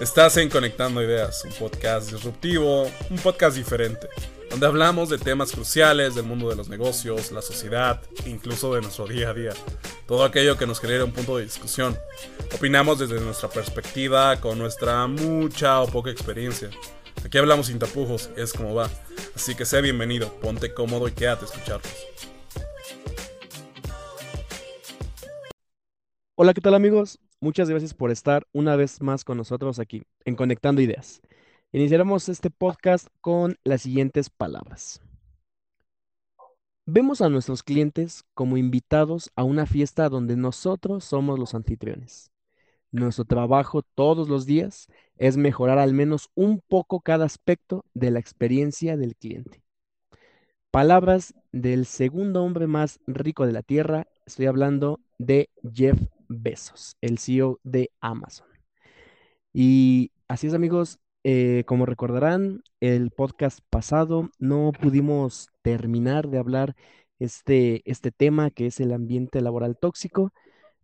Estás en Conectando Ideas, un podcast disruptivo, un podcast diferente, donde hablamos de temas cruciales del mundo de los negocios, la sociedad, incluso de nuestro día a día. Todo aquello que nos genera un punto de discusión. Opinamos desde nuestra perspectiva, con nuestra mucha o poca experiencia. Aquí hablamos sin tapujos, es como va. Así que sea bienvenido, ponte cómodo y quédate a escucharnos. Hola, ¿qué tal amigos? Muchas gracias por estar una vez más con nosotros aquí en Conectando Ideas. Iniciaremos este podcast con las siguientes palabras. Vemos a nuestros clientes como invitados a una fiesta donde nosotros somos los anfitriones. Nuestro trabajo todos los días es mejorar al menos un poco cada aspecto de la experiencia del cliente. Palabras del segundo hombre más rico de la Tierra, estoy hablando de Jeff Bezos, el CEO de Amazon. Y así es amigos, eh, como recordarán, el podcast pasado no pudimos terminar de hablar este, este tema que es el ambiente laboral tóxico.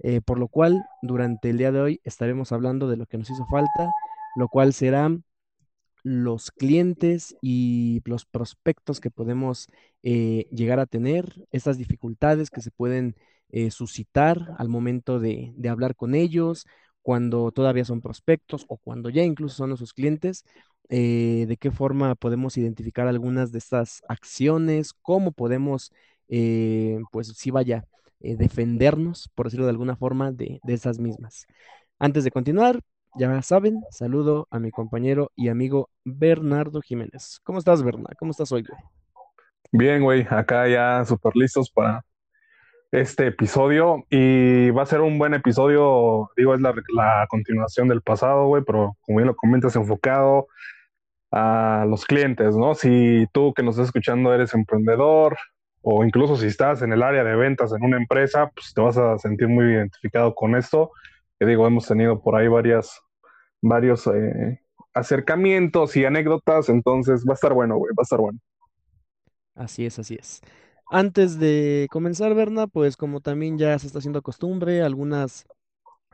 Eh, por lo cual durante el día de hoy estaremos hablando de lo que nos hizo falta, lo cual serán los clientes y los prospectos que podemos eh, llegar a tener, estas dificultades que se pueden eh, suscitar al momento de, de, hablar con ellos, cuando todavía son prospectos o cuando ya incluso son nuestros clientes, de qué forma podemos identificar algunas de estas acciones, cómo podemos, pues sí vaya, eh, defendernos, por decirlo de alguna forma, de, esas mismas. Antes de continuar, ya saben, saludo a mi compañero y amigo Bernardo Jiménez. ¿Cómo estás, Bernardo? ¿Cómo estás hoy, güey? Bien, güey, acá ya súper listos para este episodio y va a ser un buen episodio, digo, es la, la continuación del pasado, güey, pero como bien lo comentas, enfocado a los clientes, ¿no? Si tú que nos estás escuchando eres emprendedor, o incluso si estás en el área de ventas en una empresa, pues te vas a sentir muy identificado con esto. Que digo, hemos tenido por ahí varias, varios eh, acercamientos y anécdotas, entonces va a estar bueno, güey, va a estar bueno. Así es, así es. Antes de comenzar, Berna, pues como también ya se está haciendo costumbre, algunas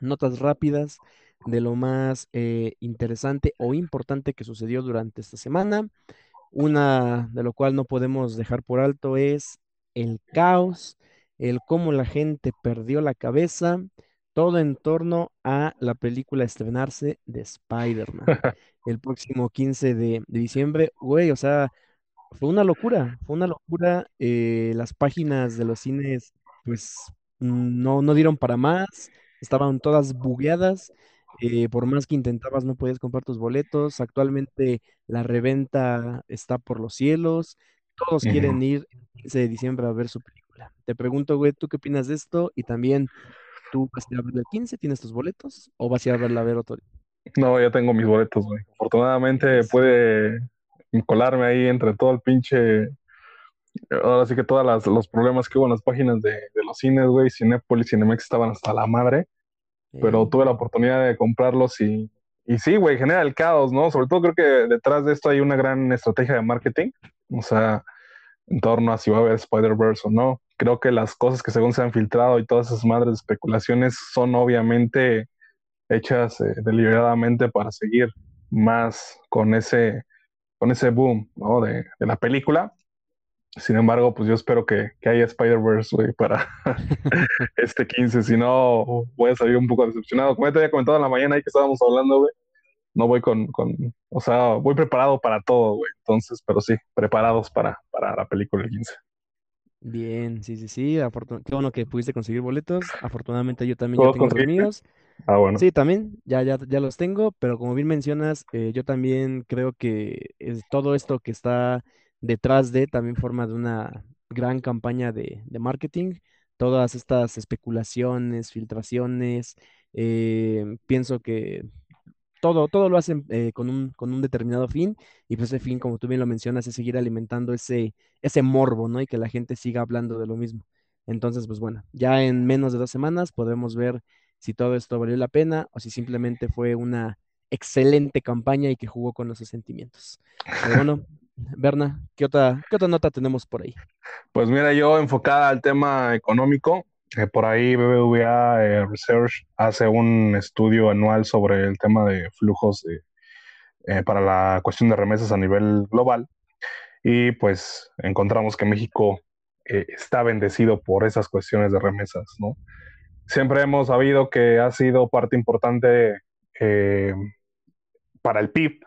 notas rápidas de lo más eh, interesante o importante que sucedió durante esta semana. Una de lo cual no podemos dejar por alto es el caos, el cómo la gente perdió la cabeza, todo en torno a la película estrenarse de Spider-Man el próximo 15 de, diciembre. Güey, o sea, fue una locura, fue una locura. Eh, las páginas de los cines, pues, no, no dieron para más, estaban todas bugueadas. Eh, por más que intentabas, no podías comprar tus boletos. Actualmente la reventa está por los cielos. Todos quieren ir el 15 de diciembre a ver su película. Te pregunto, güey, ¿tú qué opinas de esto? Y también, ¿tú vas a ir a ver el 15? ¿Tienes tus boletos? ¿O vas a ir a verla a ver otro No, ya tengo mis boletos, güey. Afortunadamente puede colarme ahí entre todo el pinche. Ahora sí que todos los problemas que hubo en las páginas de, los cines, güey. Cinépolis y Cinemex estaban hasta la madre. Pero tuve la oportunidad de comprarlos y, y sí, güey, genera el caos, ¿no? Sobre todo creo que detrás de esto hay una gran estrategia de marketing. O sea, en torno a si va a haber Spider-Verse o no. Creo que las cosas que según se han filtrado y todas esas madres de especulaciones son obviamente hechas eh, deliberadamente para seguir más con ese, con ese boom ¿no? de, de la película. Sin embargo, pues yo espero que, que haya Spider-Verse, para este 15. Si no, voy a salir un poco decepcionado. Como ya te había comentado en la mañana ahí que estábamos hablando, güey, no voy con, con, o sea, voy preparado para todo, güey. Entonces, pero sí, preparados para, para la película el 15. Bien, sí, sí, sí. Qué bueno que pudiste conseguir boletos. Afortunadamente yo también ya tengo los míos. Ah, bueno. Sí, también, ya, ya, ya los tengo, pero como bien mencionas, eh, yo también creo que es todo esto que está detrás de también forma de una gran campaña de, de marketing. Todas estas especulaciones, filtraciones, eh, pienso que todo, todo lo hacen eh, con, un, con un determinado fin y pues ese fin, como tú bien lo mencionas, es seguir alimentando ese, ese morbo, ¿no? Y que la gente siga hablando de lo mismo. Entonces, pues bueno, ya en menos de dos semanas podremos ver si todo esto valió la pena o si simplemente fue una excelente campaña y que jugó con nuestros sentimientos. Pero bueno, Berna, ¿qué otra, ¿qué otra nota tenemos por ahí? Pues mira, yo enfocada al tema económico, Eh, por ahí BBVA eh, Research hace un estudio anual sobre el tema de flujos eh, para la cuestión de remesas a nivel global y pues encontramos que México está bendecido por esas cuestiones de remesas, ¿no? Siempre hemos sabido que ha sido parte importante para el PIB,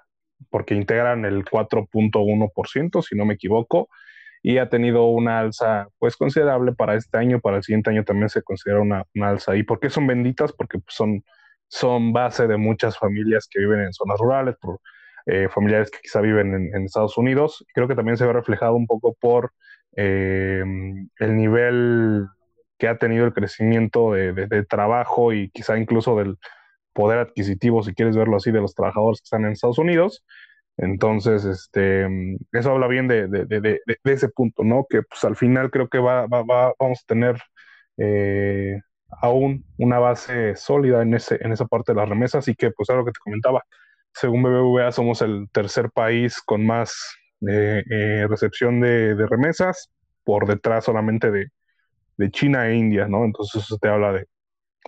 porque integran el 4.1%, si no me equivoco, y ha tenido una alza pues considerable para este año, para el siguiente año también se considera una, alza. ¿Y por qué son benditas? Porque pues, son, son base de muchas familias que viven en zonas rurales, por eh, familiares que quizá viven en, Estados Unidos. Creo que también se ve reflejado un poco por eh, el nivel que ha tenido el crecimiento de, de, trabajo y quizá incluso del poder adquisitivo, si quieres verlo así, de los trabajadores que están en Estados Unidos. Entonces, este, eso habla bien de, de, de, de ese punto, ¿no? Que pues al final creo que va, va, va vamos a tener eh, aún una base sólida en, ese, en esa parte de las remesas y que, pues, algo que te comentaba, según BBVA somos el tercer país con más eh, eh, recepción de, remesas, por detrás solamente de, de China e India, ¿no? Entonces eso te habla de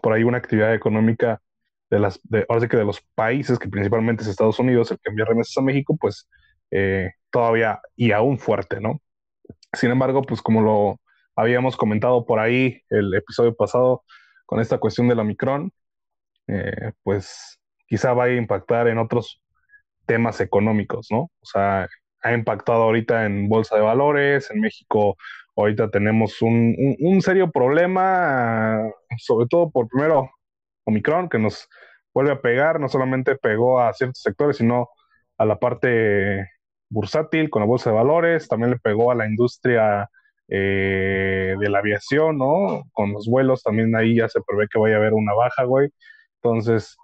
por ahí una actividad económica de las, de, ahora sí que de los países, que principalmente es Estados Unidos, el que envía remesas a México, pues eh, todavía y aún fuerte, ¿no? Sin embargo, pues como lo habíamos comentado por ahí el episodio pasado con esta cuestión del Omicron, eh, pues quizá vaya a impactar en otros temas económicos, ¿no? O sea, ha impactado ahorita en bolsa de valores, en México ahorita tenemos un, un serio problema, sobre todo por primero Omicron, que nos vuelve a pegar, no solamente pegó a ciertos sectores, sino a la parte bursátil con la bolsa de valores, también le pegó a la industria eh, de la aviación, ¿no? Con los vuelos también ahí ya se prevé que vaya a haber una baja, güey. Entonces,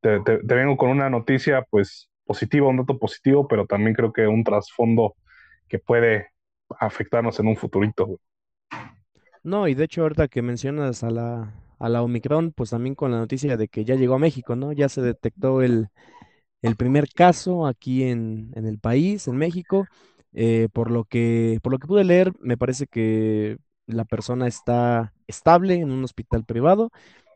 te, vengo con una noticia, pues, positiva, un dato positivo, pero también creo que un trasfondo que puede afectarnos en un futurito, güey. No, y de hecho ahorita que mencionas a la, a la Omicron, pues también con la noticia de que ya llegó a México, ¿no? Ya se detectó el, primer caso aquí en, el país, en México. Eh, por lo que, por lo que pude leer, me parece que la persona está estable en un hospital privado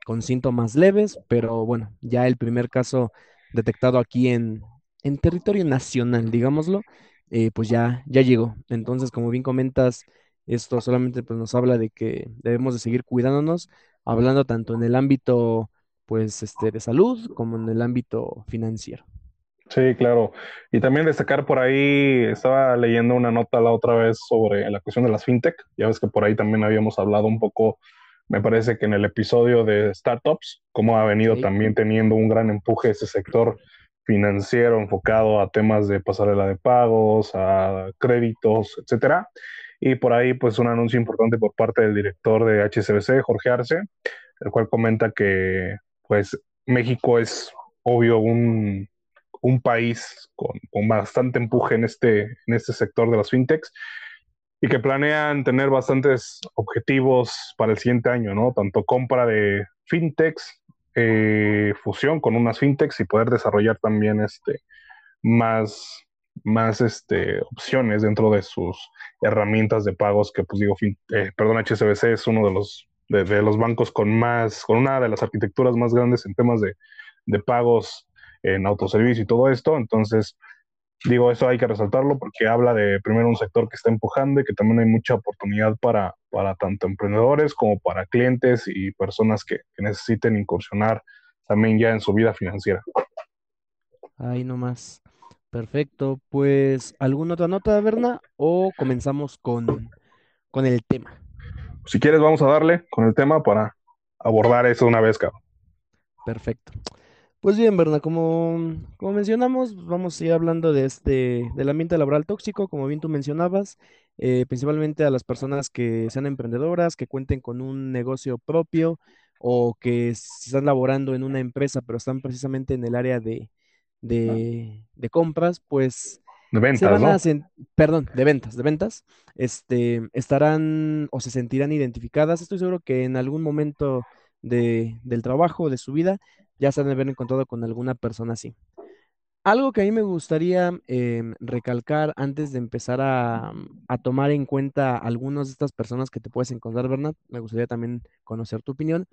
con síntomas leves, pero bueno, ya el primer caso detectado aquí en, en territorio nacional, digámoslo, eh, pues ya, ya llegó. Entonces, como bien comentas, esto solamente pues, nos habla de que debemos de seguir cuidándonos, hablando tanto en el ámbito pues este de salud como en el ámbito financiero. Sí, claro. Y también destacar por ahí, estaba leyendo una nota la otra vez sobre la cuestión de las fintech. Ya ves que por ahí también habíamos hablado un poco, me parece que en el episodio de startups, cómo ha venido también teniendo un gran empuje ese sector financiero enfocado a temas de pasarela de pagos, a créditos, etcétera. Y por ahí, pues, un anuncio importante por parte del director de HSBC, Jorge Arce, el cual comenta que, pues, México es, obvio, un, país con, bastante empuje en este, en este sector de las fintechs y que planean tener bastantes objetivos para el siguiente año, ¿no? Tanto compra de fintechs, eh, fusión con unas fintechs y poder desarrollar también este, más, más este, opciones dentro de sus herramientas de pagos que, pues digo, eh, perdón, HSBC es uno de los, de, los bancos con más, con una de las arquitecturas más grandes en temas de, de pagos en autoservicio y todo esto. Entonces, digo, eso hay que resaltarlo porque habla de primero un sector que está empujando y que también hay mucha oportunidad para, para tanto emprendedores como para clientes y personas que necesiten incursionar también ya en su vida financiera. Ahí nomás. Perfecto, pues ¿alguna otra nota, Berna? ¿O comenzamos con, con el tema? Si quieres, vamos a darle con el tema para abordar eso una vez, cabrón. Perfecto. Pues bien, Berna, como, como mencionamos, vamos a ir hablando de este, del ambiente laboral tóxico, como bien tú mencionabas, eh, principalmente a las personas que sean emprendedoras, que cuenten con un negocio propio o que están laborando en una empresa, pero están precisamente en el área de, de, compras, pues de ventas, perdón, de ventas, de ventas, este, estarán o se sentirán identificadas. Estoy seguro que en algún momento de, del trabajo, de su vida, ya se han de haber encontrado con alguna persona así. Algo que a mí me gustaría em, recalcar antes de empezar a, a tomar en cuenta algunas de estas personas que te puedes encontrar, Bernat, me gustaría también conocer tu opinión,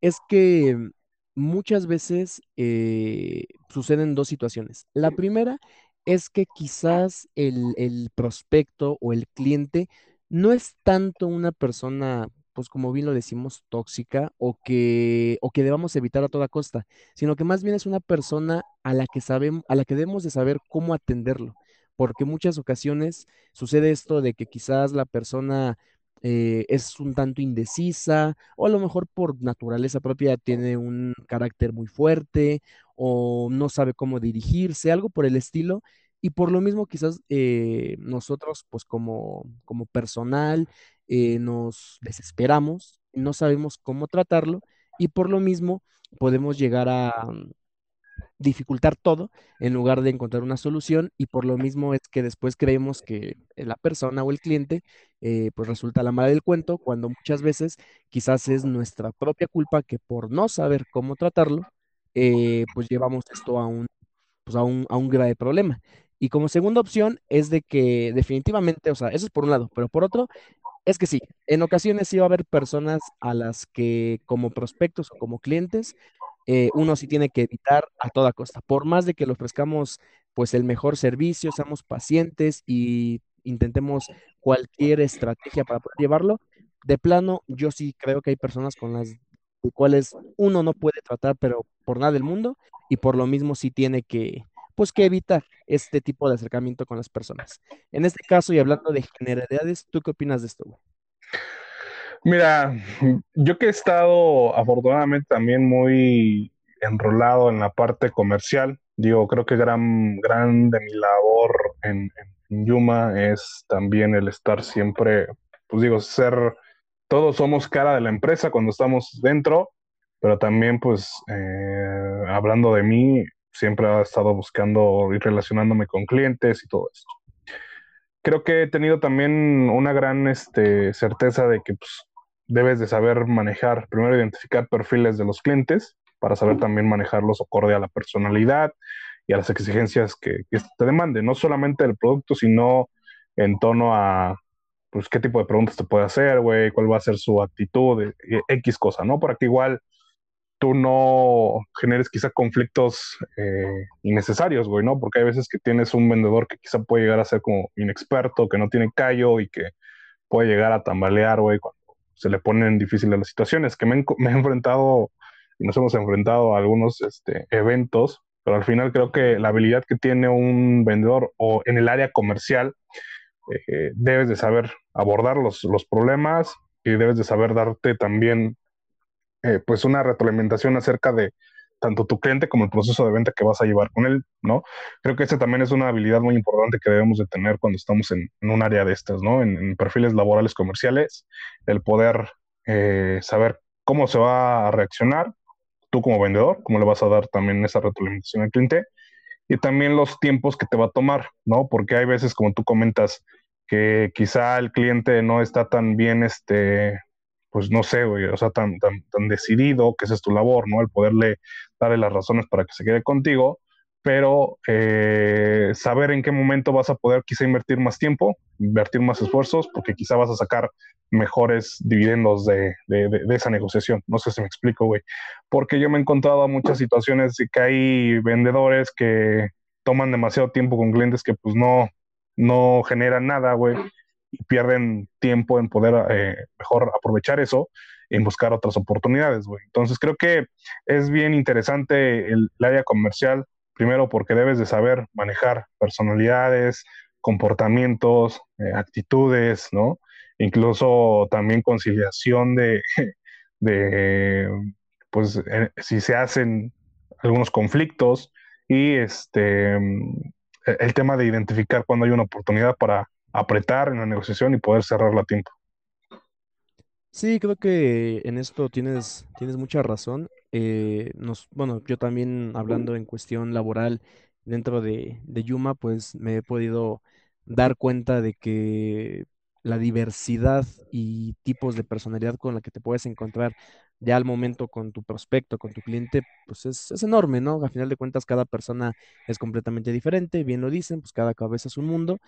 es que muchas veces eh, suceden dos situaciones. La primera es que quizás el, el prospecto o el cliente no es tanto una persona, pues como bien lo decimos, tóxica o que, o que debamos evitar a toda costa, sino que más bien es una persona a la que sabemos, a la que debemos de saber cómo atenderlo, porque muchas ocasiones sucede esto de que quizás la persona eh, es un tanto indecisa o a lo mejor por naturaleza propia tiene un carácter muy fuerte o no sabe cómo dirigirse, algo por el estilo. Y por lo mismo quizás eh, nosotros pues como, como personal eh, nos desesperamos, no sabemos cómo tratarlo y por lo mismo podemos llegar a, dificultar todo en lugar de encontrar una solución y por lo mismo es que después creemos que la persona o el cliente eh, pues resulta la mala del cuento cuando muchas veces quizás es nuestra propia culpa que por no saber cómo tratarlo eh, pues llevamos esto a un, pues a un, a un grave problema. Y como segunda opción es de que definitivamente, o sea, eso es por un lado, pero por otro es que sí, en ocasiones sí va a haber personas a las que como prospectos o como clientes eh, uno sí tiene que evitar a toda costa. Por más de que le ofrezcamos pues el mejor servicio, seamos pacientes y intentemos cualquier estrategia para poder llevarlo, de plano yo sí creo que hay personas con las cuales uno no puede tratar, pero por nada del mundo, y por lo mismo sí tiene que, pues que evitar este tipo de acercamiento con las personas. En este caso, y hablando de generalidades, ¿tú qué opinas de esto? Mira, yo que he estado afortunadamente también muy enrolado en la parte comercial, digo, creo que gran, gran de mi labor en, en Yuma es también el estar siempre, pues digo, ser, todos somos cara de la empresa cuando estamos dentro, pero también pues eh, hablando de mí, siempre he estado buscando y relacionándome con clientes y todo esto creo que he tenido también una gran este, certeza de que pues, debes de saber manejar, primero identificar perfiles de los clientes para saber también manejarlos acorde a la personalidad y a las exigencias que, te demande, no solamente el producto, sino en tono a, pues, qué tipo de preguntas te puede hacer, güey, cuál va a ser su actitud, eh, X cosa, ¿no? Para que igual tú no generes quizá conflictos eh, innecesarios, güey, ¿no? Porque hay veces que tienes un vendedor que quizá puede llegar a ser como inexperto, que no tiene callo y que puede llegar a tambalear, güey, cuando se le ponen difíciles las situaciones, que me, he enfrentado y nos hemos enfrentado a algunos este, eventos, pero al final creo que la habilidad que tiene un vendedor o en el área comercial, eh, debes de saber abordar los, los problemas y debes de saber darte también eh, pues una retroalimentación acerca de tanto tu cliente como el proceso de venta que vas a llevar con él, ¿no? Creo que esa también es una habilidad muy importante que debemos de tener cuando estamos en, un área de estas, ¿no? En, perfiles laborales comerciales, el poder eh, saber cómo se va a reaccionar tú como vendedor, cómo le vas a dar también esa retroalimentación al cliente y también los tiempos que te va a tomar, ¿no? Porque hay veces, como tú comentas, que quizá el cliente no está tan bien este, pues no sé, güey, o sea, tan, tan, tan decidido, que esa es tu labor, ¿no? El poderle darle las razones para que se quede contigo, pero eh, saber en qué momento vas a poder quizá invertir más tiempo, invertir más esfuerzos, porque quizá vas a sacar mejores dividendos de, de, de, esa negociación. No sé si me explico, güey. Porque yo me he encontrado a muchas situaciones de que hay vendedores que toman demasiado tiempo con clientes que pues no, no generan nada, güey y pierden tiempo en poder eh, mejor aprovechar eso en buscar otras oportunidades, güey. Entonces creo que es bien interesante el, área comercial, primero porque debes de saber manejar personalidades, comportamientos, eh, actitudes, ¿no? Incluso también conciliación de, de pues, eh, si se hacen algunos conflictos y este, el tema de identificar cuando hay una oportunidad para apretar en la negociación y poder cerrarla a tiempo. Sí, creo que en esto tienes, tienes mucha razón. Eh, nos, bueno, yo también hablando en cuestión laboral dentro de, de Yuma, pues me he podido dar cuenta de que la diversidad y tipos de personalidad con la que te puedes encontrar ya al momento con tu prospecto, con tu cliente, pues es, es enorme, ¿no? A final de cuentas, cada persona es completamente diferente, bien lo dicen, pues cada cabeza es un mundo,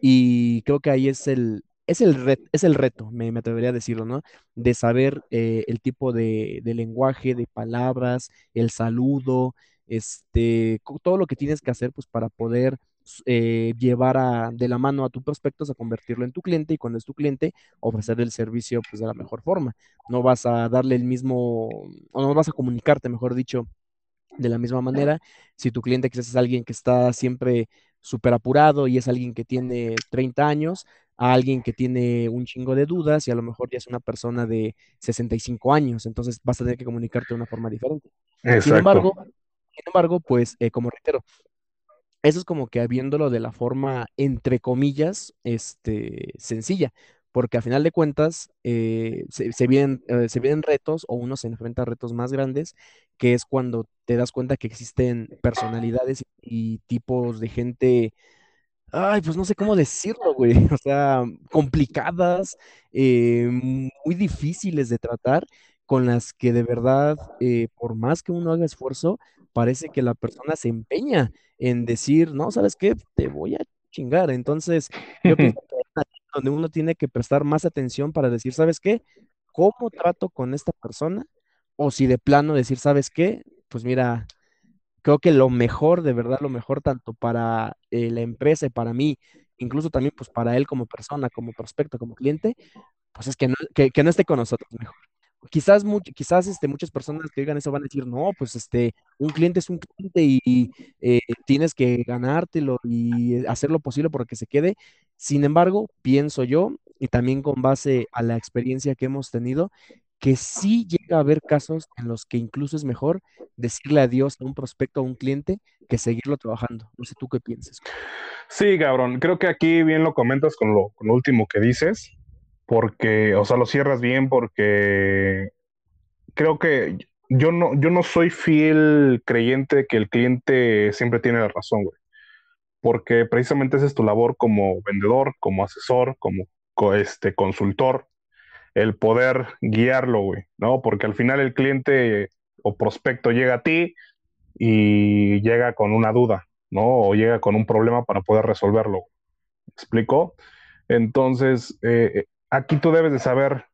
y creo que ahí es el, es el, ret- es el reto, me, me atrevería a decirlo, ¿no? De saber eh, el tipo de, de lenguaje, de palabras, el saludo, este, todo lo que tienes que hacer, pues para poder eh, llevar a, de la mano a tu prospecto a convertirlo en tu cliente y cuando es tu cliente, ofrecer el servicio, pues de la mejor forma no vas a darle el mismo, o no vas a comunicarte, mejor dicho, de la misma manera. Si tu cliente quizás es alguien que está siempre súper apurado y es alguien que tiene 30 años, a alguien que tiene un chingo de dudas y a lo mejor ya es una persona de 65 años, entonces vas a tener que comunicarte de una forma diferente. Sin embargo, sin embargo, pues eh, como reitero, eso es como que viéndolo de la forma, entre comillas, este, sencilla, porque a final de cuentas eh, se, vienen, eh, se vienen retos o uno se enfrenta a retos más grandes, que es cuando te das cuenta que existen personalidades y tipos de gente Ay, pues no sé cómo decirlo, güey. O sea, complicadas, eh, muy difíciles de tratar, con las que de verdad, eh, por más que uno haga esfuerzo, parece que la persona se empeña en decir, no, ¿sabes qué? Te voy a chingar. Entonces, yo pienso que es donde uno tiene que prestar más atención para decir, ¿sabes qué? ¿Cómo trato con esta persona? O si de plano decir, ¿sabes qué? Pues mira creo que lo mejor, de verdad, lo mejor tanto para eh, la empresa y para mí, incluso también pues para él como persona, como prospecto, como cliente, pues es que no, que, que no esté con nosotros mejor. Quizás, quizás este, muchas personas que digan eso van a decir, no, pues este, un cliente es un cliente y eh, tienes que ganártelo y eh, hacer lo posible porque se quede. Sin embargo, pienso yo, y también con base a la experiencia que hemos tenido, que sí llega a haber casos en los que incluso es mejor decirle adiós a un prospecto a un cliente que seguirlo trabajando. No sé tú qué piensas. Sí, cabrón. Creo que aquí bien lo comentas con lo, con lo último que dices, porque, o sea, lo cierras bien porque creo que yo no, yo no soy fiel creyente que el cliente siempre tiene la razón, güey. Porque precisamente esa es tu labor como vendedor, como asesor, como co- este, consultor, el poder guiarlo, güey, ¿no? Porque al final el cliente o prospecto llega a ti y llega con una duda, ¿no? O llega con un problema para poder resolverlo. ¿Me explico? Entonces, eh, aquí tú debes de saber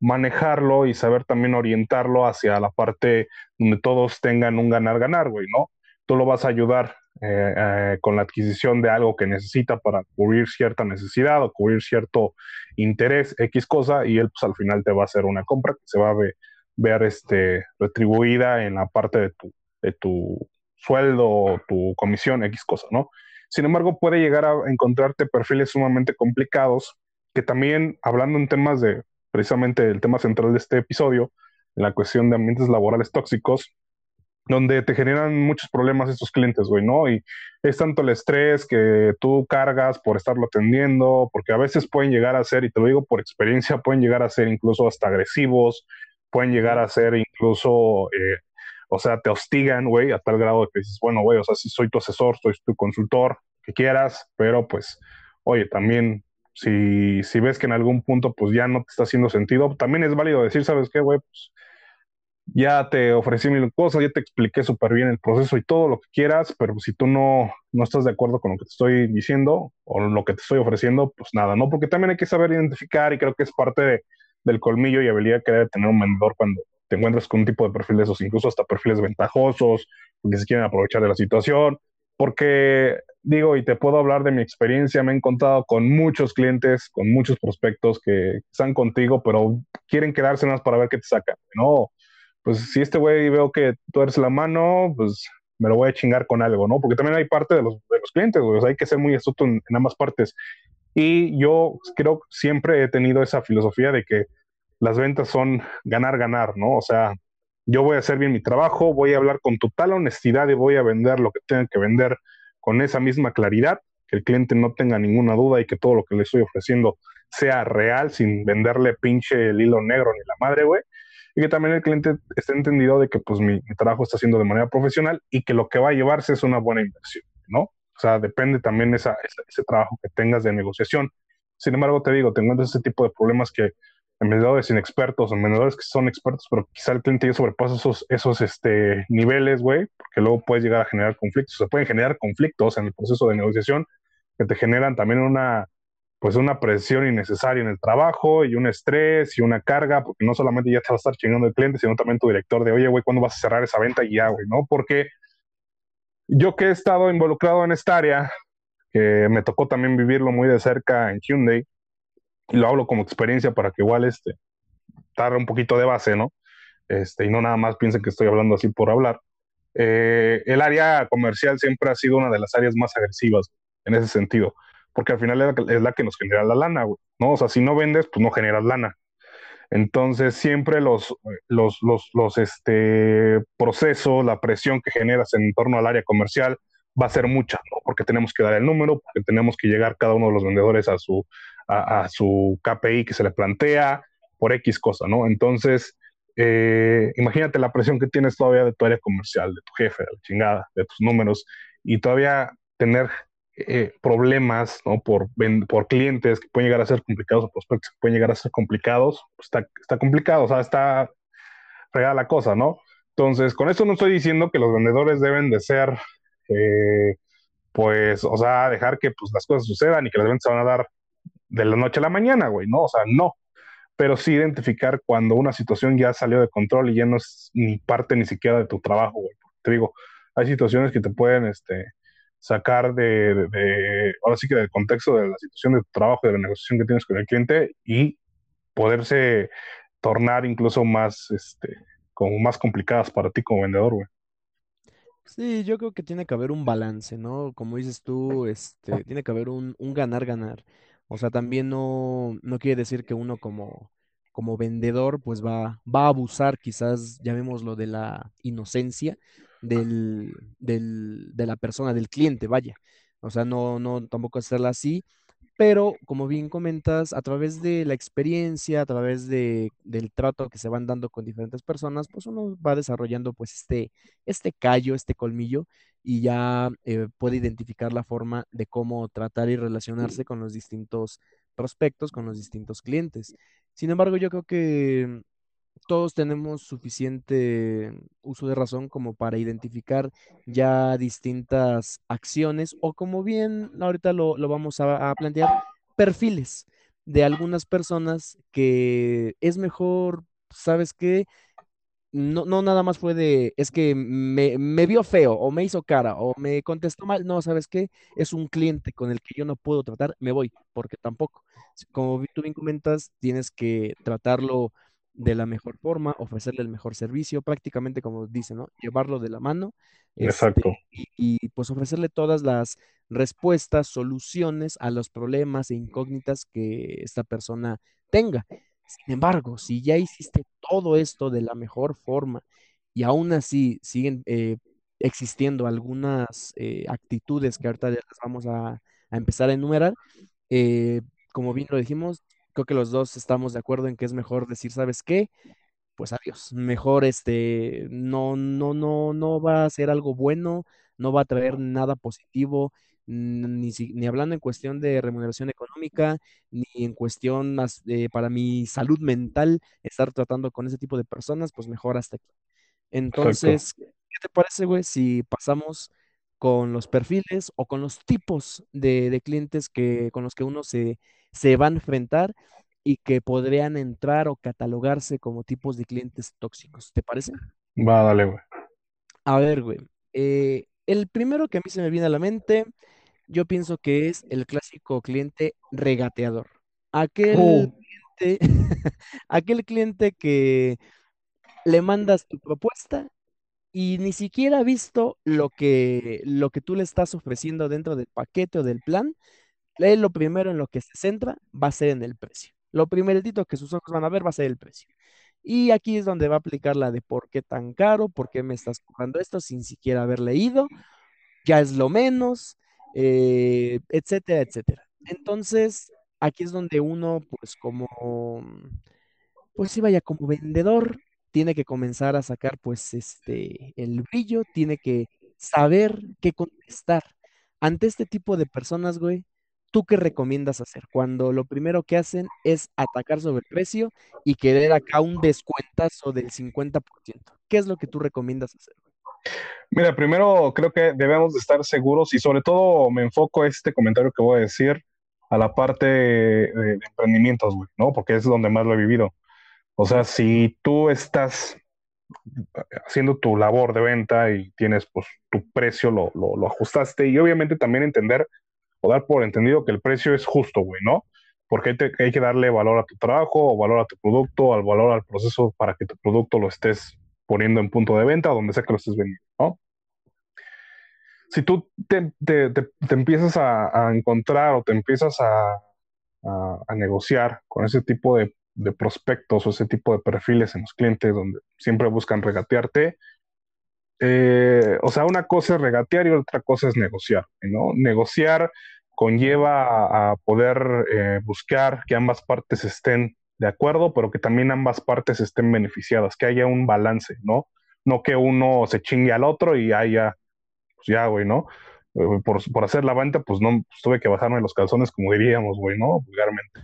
manejarlo y saber también orientarlo hacia la parte donde todos tengan un ganar-ganar, güey, ¿no? Tú lo vas a ayudar eh, eh, con la adquisición de algo que necesita para cubrir cierta necesidad o cubrir cierto interés, X cosa, y él pues al final te va a hacer una compra que se va a ve- ver este, retribuida en la parte de tu, de tu sueldo o tu comisión, X cosa, ¿no? Sin embargo, puede llegar a encontrarte perfiles sumamente complicados que también, hablando en temas de precisamente el tema central de este episodio, la cuestión de ambientes laborales tóxicos, donde te generan muchos problemas estos clientes, güey, ¿no? Y es tanto el estrés que tú cargas por estarlo atendiendo, porque a veces pueden llegar a ser, y te lo digo por experiencia, pueden llegar a ser incluso hasta agresivos, pueden llegar a ser incluso, eh, o sea, te hostigan, güey, a tal grado que dices, bueno, güey, o sea, sí soy tu asesor, soy tu consultor, que quieras, pero pues, oye, también si, si ves que en algún punto pues ya no te está haciendo sentido, también es válido decir, ¿sabes qué, güey? Pues ya te ofrecí mil cosas, ya te expliqué súper bien el proceso y todo lo que quieras, pero si tú no, no estás de acuerdo con lo que te estoy diciendo o lo que te estoy ofreciendo, pues nada, ¿no? Porque también hay que saber identificar y creo que es parte de, del colmillo y habilidad que debe tener un vendedor cuando te encuentras con un tipo de perfil de esos, incluso hasta perfiles ventajosos, que se quieren aprovechar de la situación, porque digo, y te puedo hablar de mi experiencia, me he encontrado con muchos clientes, con muchos prospectos que están contigo, pero quieren quedarse más para ver qué te sacan, ¿no? Pues si este güey veo que tú eres la mano, pues me lo voy a chingar con algo, ¿no? Porque también hay parte de los, de los clientes, güey, o sea, hay que ser muy astuto en, en ambas partes. Y yo creo que siempre he tenido esa filosofía de que las ventas son ganar, ganar, ¿no? O sea, yo voy a hacer bien mi trabajo, voy a hablar con total honestidad y voy a vender lo que tenga que vender con esa misma claridad, que el cliente no tenga ninguna duda y que todo lo que le estoy ofreciendo sea real, sin venderle pinche el hilo negro ni la madre, güey. Y que también el cliente esté entendido de que pues mi, trabajo está haciendo de manera profesional y que lo que va a llevarse es una buena inversión, ¿no? O sea, depende también esa, ese trabajo que tengas de negociación. Sin embargo, te digo, te encuentras ese tipo de problemas que vendedores inexpertos, en vendedores que son expertos, pero quizá el cliente ya sobrepasa esos, esos este, niveles, güey, porque luego puedes llegar a generar conflictos. Se pueden generar conflictos en el proceso de negociación que te generan también una, pues una presión innecesaria en el trabajo y un estrés y una carga, porque no solamente ya te va a estar chingando el cliente, sino también tu director de, oye, güey, ¿cuándo vas a cerrar esa venta? Y ya, güey, ¿no? Porque yo que he estado involucrado en esta área, que me tocó también vivirlo muy de cerca en Hyundai, lo hablo como experiencia para que igual este, dar un poquito de base, ¿no? Este, y no nada más piensen que estoy hablando así por hablar. Eh, el área comercial siempre ha sido una de las áreas más agresivas en ese sentido, porque al final es la, que nos genera la lana, ¿no? O sea, si no vendes, pues no generas lana. Entonces, siempre los, los, los, los este, procesos, la presión que generas en torno al área comercial va a ser mucha, ¿no? Porque tenemos que dar el número, porque tenemos que llegar cada uno de los vendedores a su, a, su KPI que se le plantea por X cosa, ¿no? Entonces, eh, imagínate la presión que tienes todavía de tu área comercial, de tu jefe, de la chingada, de tus números, y todavía tener eh, problemas ¿no? por, por clientes que pueden llegar a ser complicados o prospectos que pueden llegar a ser complicados, pues está, está complicado, o sea, está regada la cosa, ¿no? Entonces, con esto no estoy diciendo que los vendedores deben de ser, eh, pues, o sea, dejar que pues, las cosas sucedan y que las ventas se van a dar de la noche a la mañana, güey, ¿no? O sea, no. Pero sí identificar cuando una situación ya salió de control y ya no es ni parte ni siquiera de tu trabajo, güey. Te digo, hay situaciones que te pueden este, sacar de, ahora sí que del contexto de la situación de tu trabajo, de la negociación que tienes con el cliente y poderse tornar incluso más, este, como más complicadas para ti como vendedor, güey. Sí, yo creo que tiene que haber un balance, ¿no? Como dices tú, este, tiene que haber un ganar-ganar. O sea, también no, no quiere decir que uno como, como vendedor pues va, va a abusar quizás, llamémoslo, de la inocencia del, del, de la persona, del cliente, vaya. O sea, no, no tampoco hacerla así, pero como bien comentas, a través de la experiencia, a través de, del trato que se van dando con diferentes personas, pues uno va desarrollando pues este, este callo, este colmillo y ya eh, puede identificar la forma de cómo tratar y relacionarse con los distintos prospectos, con los distintos clientes. Sin embargo, yo creo que todos tenemos suficiente uso de razón como para identificar ya distintas acciones o como bien ahorita lo, vamos a, a plantear, perfiles de algunas personas que es mejor, ¿sabes qué? no, no nada más fue de, es que me, me, vio feo o me hizo cara o me contestó mal. No, ¿sabes qué? Es un cliente con el que yo no puedo tratar, me voy, porque tampoco. Como tú bien comentas, tienes que tratarlo de la mejor forma, ofrecerle el mejor servicio, prácticamente como dice, ¿no? Llevarlo de la mano. Este, Exacto. y, y, pues ofrecerle todas las respuestas, soluciones a los problemas e incógnitas que esta persona tenga. Sin embargo, si ya hiciste todo esto de la mejor forma y aún así siguen eh, existiendo algunas eh, actitudes que ahorita las vamos a, empezar a enumerar, eh, como bien lo dijimos, creo que los dos estamos de acuerdo en que es mejor decir, ¿sabes qué? Pues adiós. Mejor este, no, no, no, no va a ser algo bueno, no va a traer nada positivo ni, ni hablando en cuestión de remuneración económica, ni en cuestión más para mi salud mental, estar tratando con ese tipo de personas, pues mejor hasta aquí. Entonces, ¿qué te parece, güey, si pasamos con los perfiles o con los tipos de, clientes que, con los que uno se, se va a enfrentar y que podrían entrar o catalogarse como tipos de clientes tóxicos? ¿Te parece? Va, dale, güey. A ver, güey. Eh, el primero que a mí se me viene a la mente yo pienso que es el clásico cliente regateador. Aquel Oh, cliente, aquel cliente que le mandas tu propuesta y ni siquiera ha visto lo que, lo que tú le estás ofreciendo dentro del paquete o del plan. Él lo primero en lo que se centra va a ser en el precio. Lo primeritito que sus ojos van a ver va a ser el precio. Y aquí es donde va a aplicar la de por qué tan caro, por qué me estás cobrando esto sin siquiera haber leído, ya es lo menos, eh, etcétera, etcétera. Entonces, aquí es donde uno, pues como, pues sí, vaya, como vendedor, tiene que comenzar a sacar, pues, este, el brillo, tiene que saber qué contestar. Ante este tipo de personas, güey, ¿tú qué recomiendas hacer cuando lo primero que hacen es atacar sobre el precio y querer acá un descuentazo del 50%? ¿Qué es lo que tú recomiendas hacer? Mira, primero creo que debemos de estar seguros y sobre todo me enfoco este comentario que voy a decir a la parte de, emprendimientos, güey, ¿no? Porque es donde más lo he vivido. O sea, si tú estás haciendo tu labor de venta y tienes pues tu precio, lo, lo, ajustaste y obviamente también entender o dar por entendido que el precio es justo, güey, ¿no? Porque hay, que darle valor a tu trabajo o valor a tu producto, al valor al proceso para que tu producto lo estés poniendo en punto de venta, donde sea que lo estés vendiendo, ¿no? Si tú te, empiezas a, encontrar o te empiezas a, a, negociar con ese tipo de, de, prospectos o ese tipo de perfiles en los clientes donde siempre buscan regatearte, eh, o sea, una cosa es regatear y otra cosa es negociar, ¿no? Negociar conlleva a, poder eh, buscar que ambas partes estén de acuerdo, pero que también ambas partes estén beneficiadas, que haya un balance, ¿no? No que uno se chingue al otro y haya, pues ya, güey, ¿no? Eh, por, por, hacer la venta, pues no, pues tuve que bajarme los calzones, como diríamos, güey, ¿no? Vulgarmente.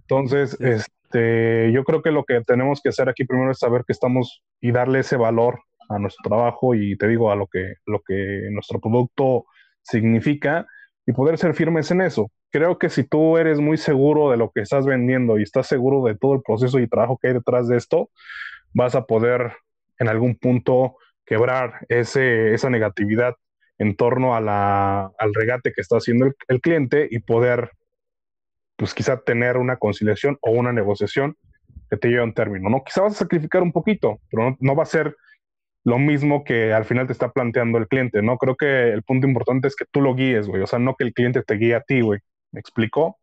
Entonces, este, yo creo que lo que tenemos que hacer aquí primero es saber que estamos y darle ese valor a nuestro trabajo y te digo a lo que, lo que nuestro producto significa y poder ser firmes en eso creo que si tú eres muy seguro de lo que estás vendiendo y estás seguro de todo el proceso y trabajo que hay detrás de esto, vas a poder en algún punto quebrar ese, esa negatividad en torno a la, al regate que está haciendo el, cliente y poder, pues quizá tener una conciliación o una negociación que te lleve a un término, ¿no? Quizá vas a sacrificar un poquito, pero no, no va a ser lo mismo que al final te está planteando el cliente, ¿no? Creo que el punto importante es que tú lo guíes, güey, o sea, no que el cliente te guíe a ti, güey. ¿Me explicó?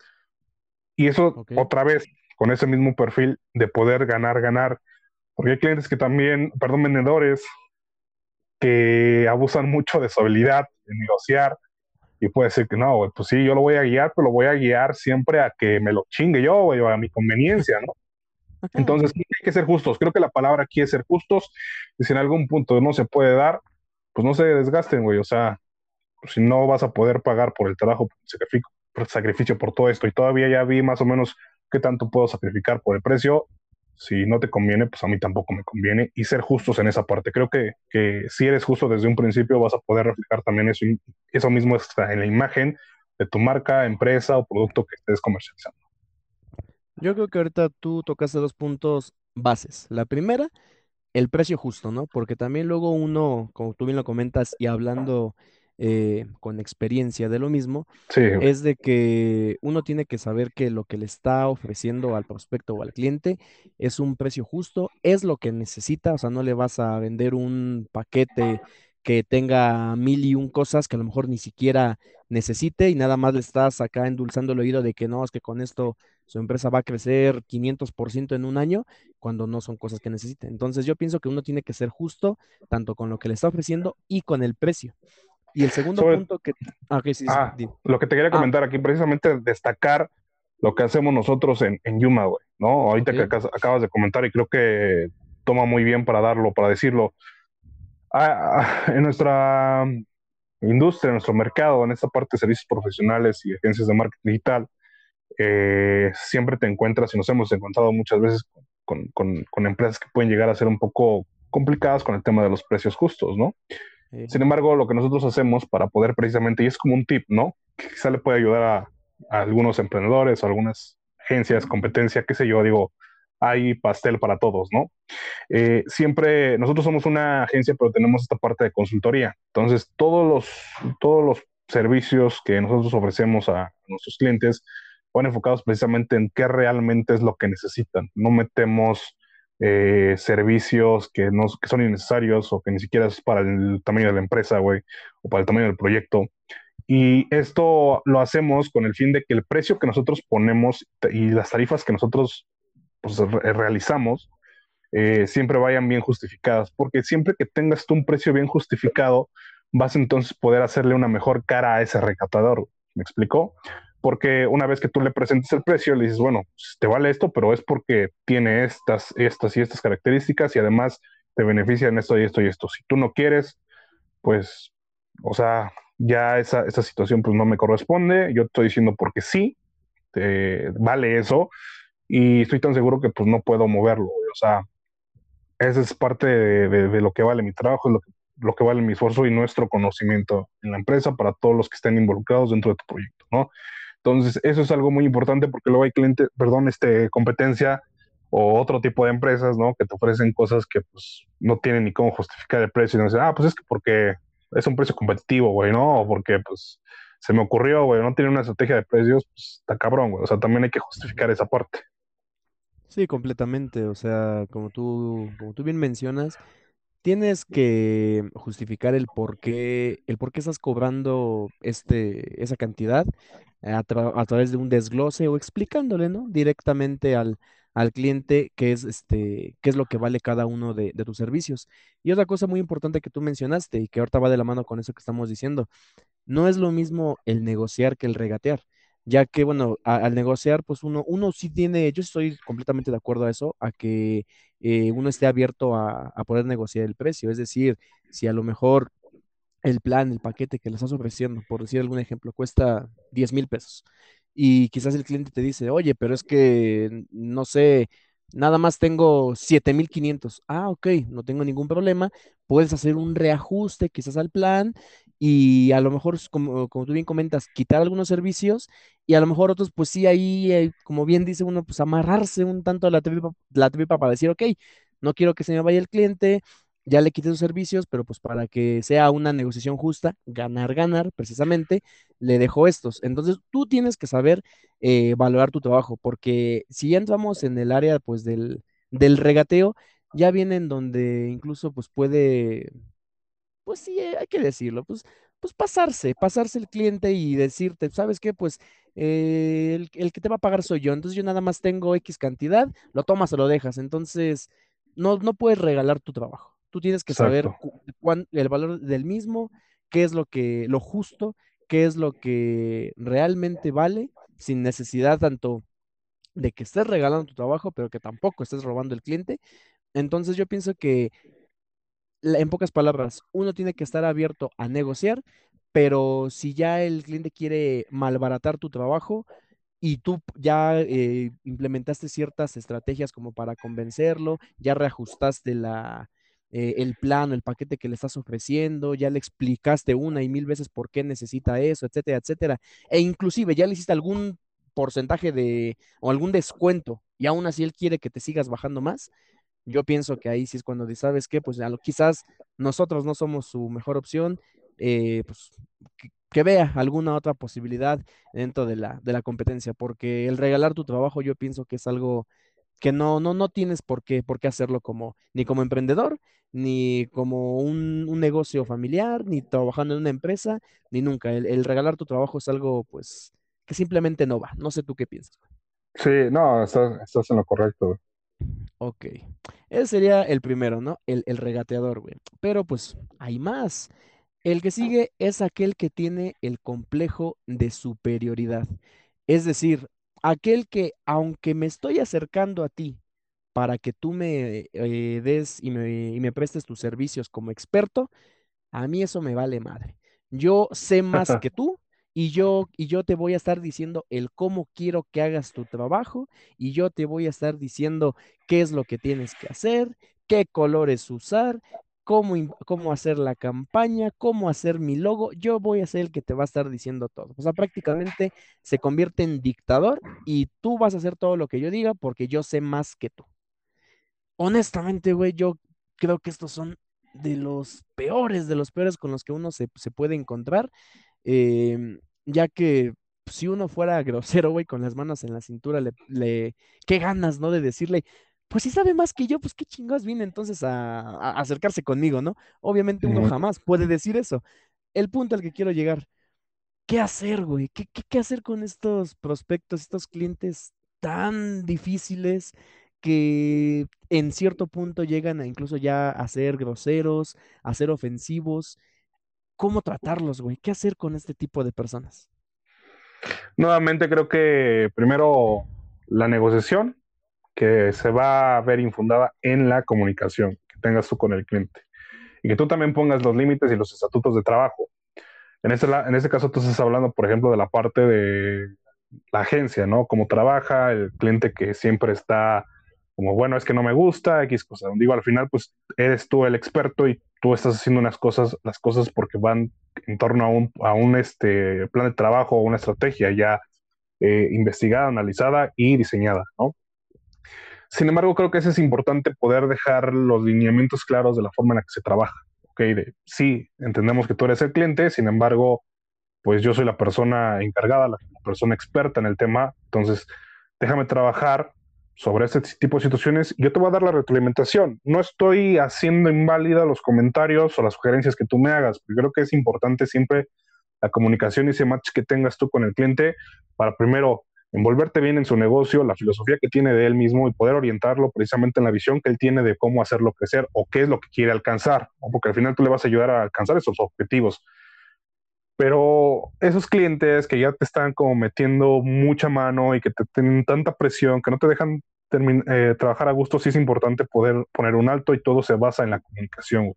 Y eso otra vez, con ese mismo perfil de poder ganar, ganar. Porque hay clientes que también, perdón, vendedores, que abusan mucho de su habilidad de negociar. Y puede ser que no, pues sí, yo lo voy a guiar, pero lo voy a guiar siempre a que me lo chingue yo, güey, a mi conveniencia, ¿no? Entonces, hay que ser justos. Creo que la palabra aquí es ser justos. Y si en algún punto no se puede dar, pues no se desgasten, güey. O sea, si no vas a poder pagar por el trabajo, sacrificio, por todo esto y todavía ya vi más o menos qué tanto puedo sacrificar por el precio. Si no te conviene, pues a mí tampoco me conviene y ser justos en esa parte. Creo que, que si eres justo desde un principio vas a poder reflejar también eso, eso mismo en la imagen de tu marca, empresa o producto que estés comercializando. Yo creo que ahorita tú tocaste dos puntos bases. La primera, el precio justo, ¿no? Porque también luego uno, como tú bien lo comentas, y hablando eh, con experiencia de lo mismo, es de que uno tiene que saber que lo que le está ofreciendo al prospecto o al cliente es un precio justo, es lo que necesita, o sea, no le vas a vender un paquete que tenga mil y un cosas que a lo mejor ni siquiera necesite y nada más le estás acá endulzando el oído de que no, es que con esto su empresa va a crecer 500% en un año cuando no son cosas que necesite. Entonces yo pienso que uno tiene que ser justo tanto con lo que le está ofreciendo y con el precio. Y el segundo punto que... Ah, ah lo que te quería ah. comentar aquí, precisamente destacar lo que hacemos nosotros en, en Yuma, güey, ¿no? Ahorita que acabas de comentar y creo que toma muy bien para darlo, para decirlo. Ah, en nuestra industria, nuestro mercado, en esta parte de servicios profesionales y agencias de marketing digital, eh, siempre te encuentras y nos hemos encontrado muchas veces con, con, con, empresas que pueden llegar a ser un poco complicadas con el tema de los precios justos, ¿no? Sin embargo, lo que nosotros hacemos para poder precisamente, y es como un tip, ¿no? Que quizá le puede ayudar a, algunos emprendedores o algunas agencias, competencia, qué sé yo, digo, hay pastel para todos, ¿no? Eh, siempre, nosotros somos una agencia, pero tenemos esta parte de consultoría. Entonces, todos los, todos los servicios que nosotros ofrecemos a nuestros clientes van enfocados precisamente en qué realmente es lo que necesitan. No metemos eh, servicios que, no, que son innecesarios o que ni siquiera es para el tamaño de la empresa, güey, o para el tamaño del proyecto. Y esto lo hacemos con el fin de que el precio que nosotros ponemos y las tarifas que nosotros pues, realizamos eh, siempre vayan bien justificadas, porque siempre que tengas tú un precio bien justificado, vas entonces a poder hacerle una mejor cara a ese recatador. ¿Me explicó? porque una vez que tú le presentes el precio, le dices, bueno, te vale esto, pero es porque tiene estas, estas y estas características y además te beneficia en esto y esto y esto. Si tú no quieres, pues, o sea, ya esa, esa situación pues no me corresponde, yo estoy diciendo porque sí, vale eso, y estoy tan seguro que pues no puedo moverlo, o sea, esa es parte de, lo que vale mi trabajo, lo que, lo que vale mi esfuerzo y nuestro conocimiento en la empresa para todos los que estén involucrados dentro de tu proyecto, ¿no? Entonces, eso es algo muy importante porque luego hay clientes, perdón, este, competencia o otro tipo de empresas, ¿no? Que te ofrecen cosas que pues no tienen ni cómo justificar el precio y dicen, ah, pues es que porque es un precio competitivo, güey, ¿no? O porque pues se me ocurrió, güey, no tiene una estrategia de precios, pues está cabrón, güey. O sea, también hay que justificar esa parte. Sí, completamente. O sea, como tú, como tú bien mencionas, tienes que justificar el por qué, el por qué estás cobrando este, esa cantidad a, través de un desglose o explicándole, ¿no? Directamente al, al cliente qué es este, qué es lo que vale cada uno de, de, tus servicios. Y otra cosa muy importante que tú mencionaste y que ahorita va de la mano con eso que estamos diciendo, no es lo mismo el negociar que el regatear ya que, bueno, al negociar, pues uno, uno sí tiene, yo estoy completamente de acuerdo a eso, a que eh, uno esté abierto a, a, poder negociar el precio. Es decir, si a lo mejor el plan, el paquete que le estás ofreciendo, por decir algún ejemplo, cuesta 10 mil pesos y quizás el cliente te dice, oye, pero es que, no sé, nada más tengo 7500. Ah, ok, no tengo ningún problema. Puedes hacer un reajuste quizás al plan y a lo mejor, como, como, tú bien comentas, quitar algunos servicios y a lo mejor otros, pues sí, ahí, eh, como bien dice uno, pues amarrarse un tanto a la tripa, la tripa para decir, ok, no quiero que se me vaya el cliente, ya le quité sus servicios, pero pues para que sea una negociación justa, ganar, ganar, precisamente, le dejo estos. Entonces, tú tienes que saber eh, valorar tu trabajo, porque si ya entramos en el área, pues, del, del regateo, ya viene en donde incluso, pues, puede, pues sí, eh, hay que decirlo, pues, pues pasarse, pasarse el cliente y decirte, ¿sabes qué? Pues eh, el, el, que te va a pagar soy yo, entonces yo nada más tengo X cantidad, lo tomas o lo dejas, entonces no, no puedes regalar tu trabajo. Tú tienes que saber el valor del mismo, qué es lo que, lo justo, qué es lo que realmente vale, sin necesidad tanto de que estés regalando tu trabajo, pero que tampoco estés robando el cliente. Entonces yo pienso que, en pocas palabras, uno tiene que estar abierto a negociar, pero si ya el cliente quiere malbaratar tu trabajo, y tú ya eh, implementaste ciertas estrategias como para convencerlo, ya reajustaste la, eh, el plan, el paquete que le estás ofreciendo, ya le explicaste una y mil veces por qué necesita eso, etcétera, etcétera. E inclusive ya le hiciste algún porcentaje de o algún descuento y aún así él quiere que te sigas bajando más. Yo pienso que ahí sí es cuando ¿sabes qué? Pues quizás nosotros no somos su mejor opción, eh, pues que, vea alguna otra posibilidad dentro de la, de la competencia, porque el regalar tu trabajo yo pienso que es algo que no, no, no tienes por qué, por qué hacerlo como, ni como emprendedor, ni como un, un negocio familiar, ni trabajando en una empresa, ni nunca. El, regalar tu trabajo es algo, pues, que simplemente no va. No sé tú qué piensas. Sí, no, estás, estás en lo correcto. Ok. Ese sería el primero, ¿no? El, el regateador, güey. Pero pues hay más. El que sigue es aquel que tiene el complejo de superioridad. Es decir, aquel que, aunque me estoy acercando a ti para que tú me eh, des y me, y me prestes tus servicios como experto, a mí eso me vale madre. Yo sé más que tú y yo, y yo te voy a estar diciendo el cómo quiero que hagas tu trabajo y yo te voy a estar diciendo qué es lo que tienes que hacer, qué colores usar, cómo, hacer la campaña, cómo hacer mi logo, yo voy a ser el que te va a estar diciendo todo. O sea, prácticamente se convierte en dictador y tú vas a hacer todo lo que yo diga porque yo sé más que tú. Honestamente, güey, yo creo que estos son de los peores, de los peores con los que uno se, puede encontrar, em, ya que si uno fuera grosero, güey, con las manos en la cintura, le, le, qué ganas, ¿no? De decirle, pues si sabe más que yo, pues qué chingados viene entonces a, acercarse conmigo, ¿no? Obviamente uno jamás puede decir eso. El punto al que quiero llegar, ¿qué hacer, güey? ¿Qué, qué, hacer con estos prospectos, estos clientes tan difíciles que en cierto punto llegan a incluso ya a ser groseros, a ser ofensivos? ¿Cómo tratarlos, güey? ¿Qué hacer con este tipo de personas? Nuevamente creo que primero la negociación, que se va a ver infundada en la comunicación que tengas tú con el cliente y que tú también pongas los límites y los estatutos de trabajo. En este, en este caso tú estás hablando, por ejemplo, de la parte de la agencia, ¿no? Cómo trabaja, el cliente que siempre está como, bueno, es que no me gusta, X cosa. Digo, al final, pues eres tú el experto y tú estás haciendo unas cosas, las cosas porque van en torno a un, a un este, plan de trabajo o una estrategia ya eh, investigada, analizada y diseñada, ¿no? Sin embargo, creo que eso es importante poder dejar los lineamientos claros de la forma en la que se trabaja. ¿ok? Sí, entendemos que tú eres el cliente, sin embargo, pues yo soy la persona encargada, la persona experta en el tema, entonces déjame trabajar sobre este tipo de situaciones yo te voy a dar la retroalimentación. No estoy haciendo inválida los comentarios o las sugerencias que tú me hagas, porque creo que es importante siempre la comunicación y ese match que tengas tú con el cliente para primero envolverte bien en su negocio, la filosofía que tiene de él mismo y poder orientarlo precisamente en la visión que él tiene de cómo hacerlo crecer o qué es lo que quiere alcanzar, porque al final tú le vas a ayudar a alcanzar esos objetivos. Pero esos clientes que ya te están como metiendo mucha mano y que te tienen tanta presión, que no te dejan eh, trabajar a gusto, sí es importante poder poner un alto y todo se basa en la comunicación,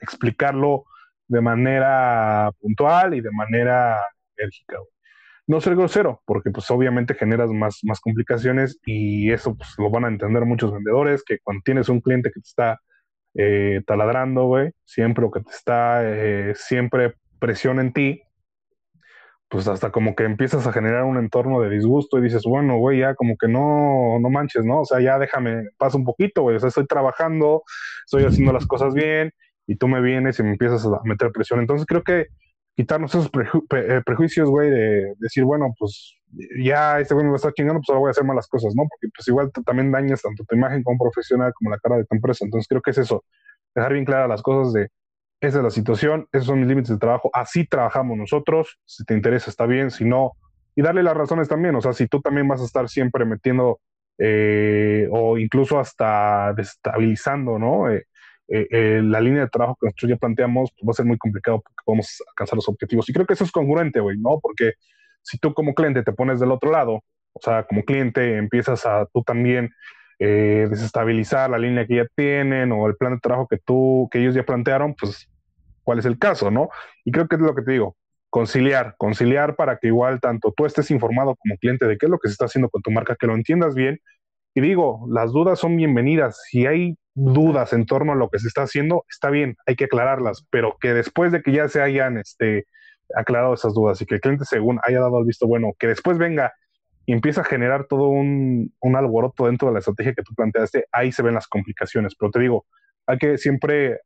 explicarlo de manera puntual y de manera enérgica no ser grosero, porque pues obviamente generas más, más complicaciones y eso pues lo van a entender muchos vendedores, que cuando tienes un cliente que te está eh, taladrando, güey, siempre o que te está eh, siempre presión en ti, pues hasta como que empiezas a generar un entorno de disgusto y dices, bueno, güey, ya como que no, no manches, ¿no? O sea, ya déjame, pasa un poquito, güey, o sea, estoy trabajando, estoy haciendo las cosas bien y tú me vienes y me empiezas a meter presión. Entonces creo que quitarnos esos eh, prejuicios, güey, de decir, bueno, pues ya este güey me va a estar chingando, pues ahora voy a hacer malas cosas, ¿no? Porque pues igual también dañas tanto tu imagen como profesional como la cara de tu empresa. Entonces creo que es eso, dejar bien claras las cosas de, esa es la situación, esos son mis límites de trabajo, así trabajamos nosotros, si te interesa está bien, si no, y darle las razones también, o sea, si tú también vas a estar siempre metiendo eh, o incluso hasta destabilizando, ¿no? Eh, eh, la línea de trabajo que nosotros ya planteamos pues, va a ser muy complicado porque podemos alcanzar los objetivos. Y creo que eso es congruente, güey, ¿no? Porque si tú como cliente te pones del otro lado, o sea, como cliente empiezas a tú también eh, desestabilizar la línea que ya tienen o el plan de trabajo que tú, que ellos ya plantearon, pues, ¿cuál es el caso, no? Y creo que es lo que te digo, conciliar, conciliar para que igual tanto tú estés informado como cliente de qué es lo que se está haciendo con tu marca, que lo entiendas bien. Y digo, las dudas son bienvenidas. Si hay dudas en torno a lo que se está haciendo, está bien, hay que aclararlas, pero que después de que ya se hayan este, aclarado esas dudas y que el cliente según haya dado el visto bueno, que después venga y empieza a generar todo un, un alboroto dentro de la estrategia que tú planteaste, ahí se ven las complicaciones. Pero te digo, hay que siempre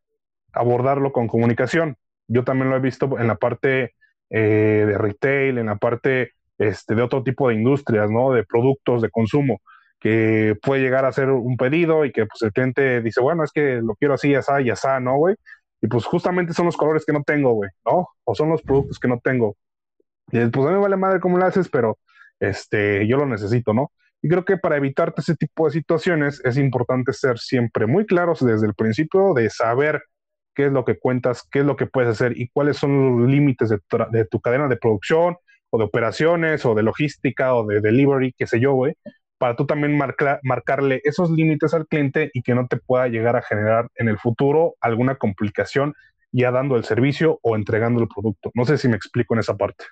abordarlo con comunicación. Yo también lo he visto en la parte eh, de retail, en la parte este, de otro tipo de industrias, ¿no? De productos de consumo que puede llegar a hacer un pedido y que pues el cliente dice, bueno, es que lo quiero así, así, y así, ¿no, güey? Y pues justamente son los colores que no tengo, güey, ¿no? O son los productos que no tengo. Y pues a mí vale madre cómo lo haces, pero este, yo lo necesito, ¿no? Y creo que para evitarte ese tipo de situaciones es importante ser siempre muy claros desde el principio de saber qué es lo que cuentas, qué es lo que puedes hacer y cuáles son los límites de, tu cadena de producción o de operaciones o de logística o de delivery, qué sé yo, güey, para tú también marcarle esos límites al cliente y que no te pueda llegar a generar en el futuro alguna complicación ya dando el servicio o entregando el producto. No sé si me explico en esa parte.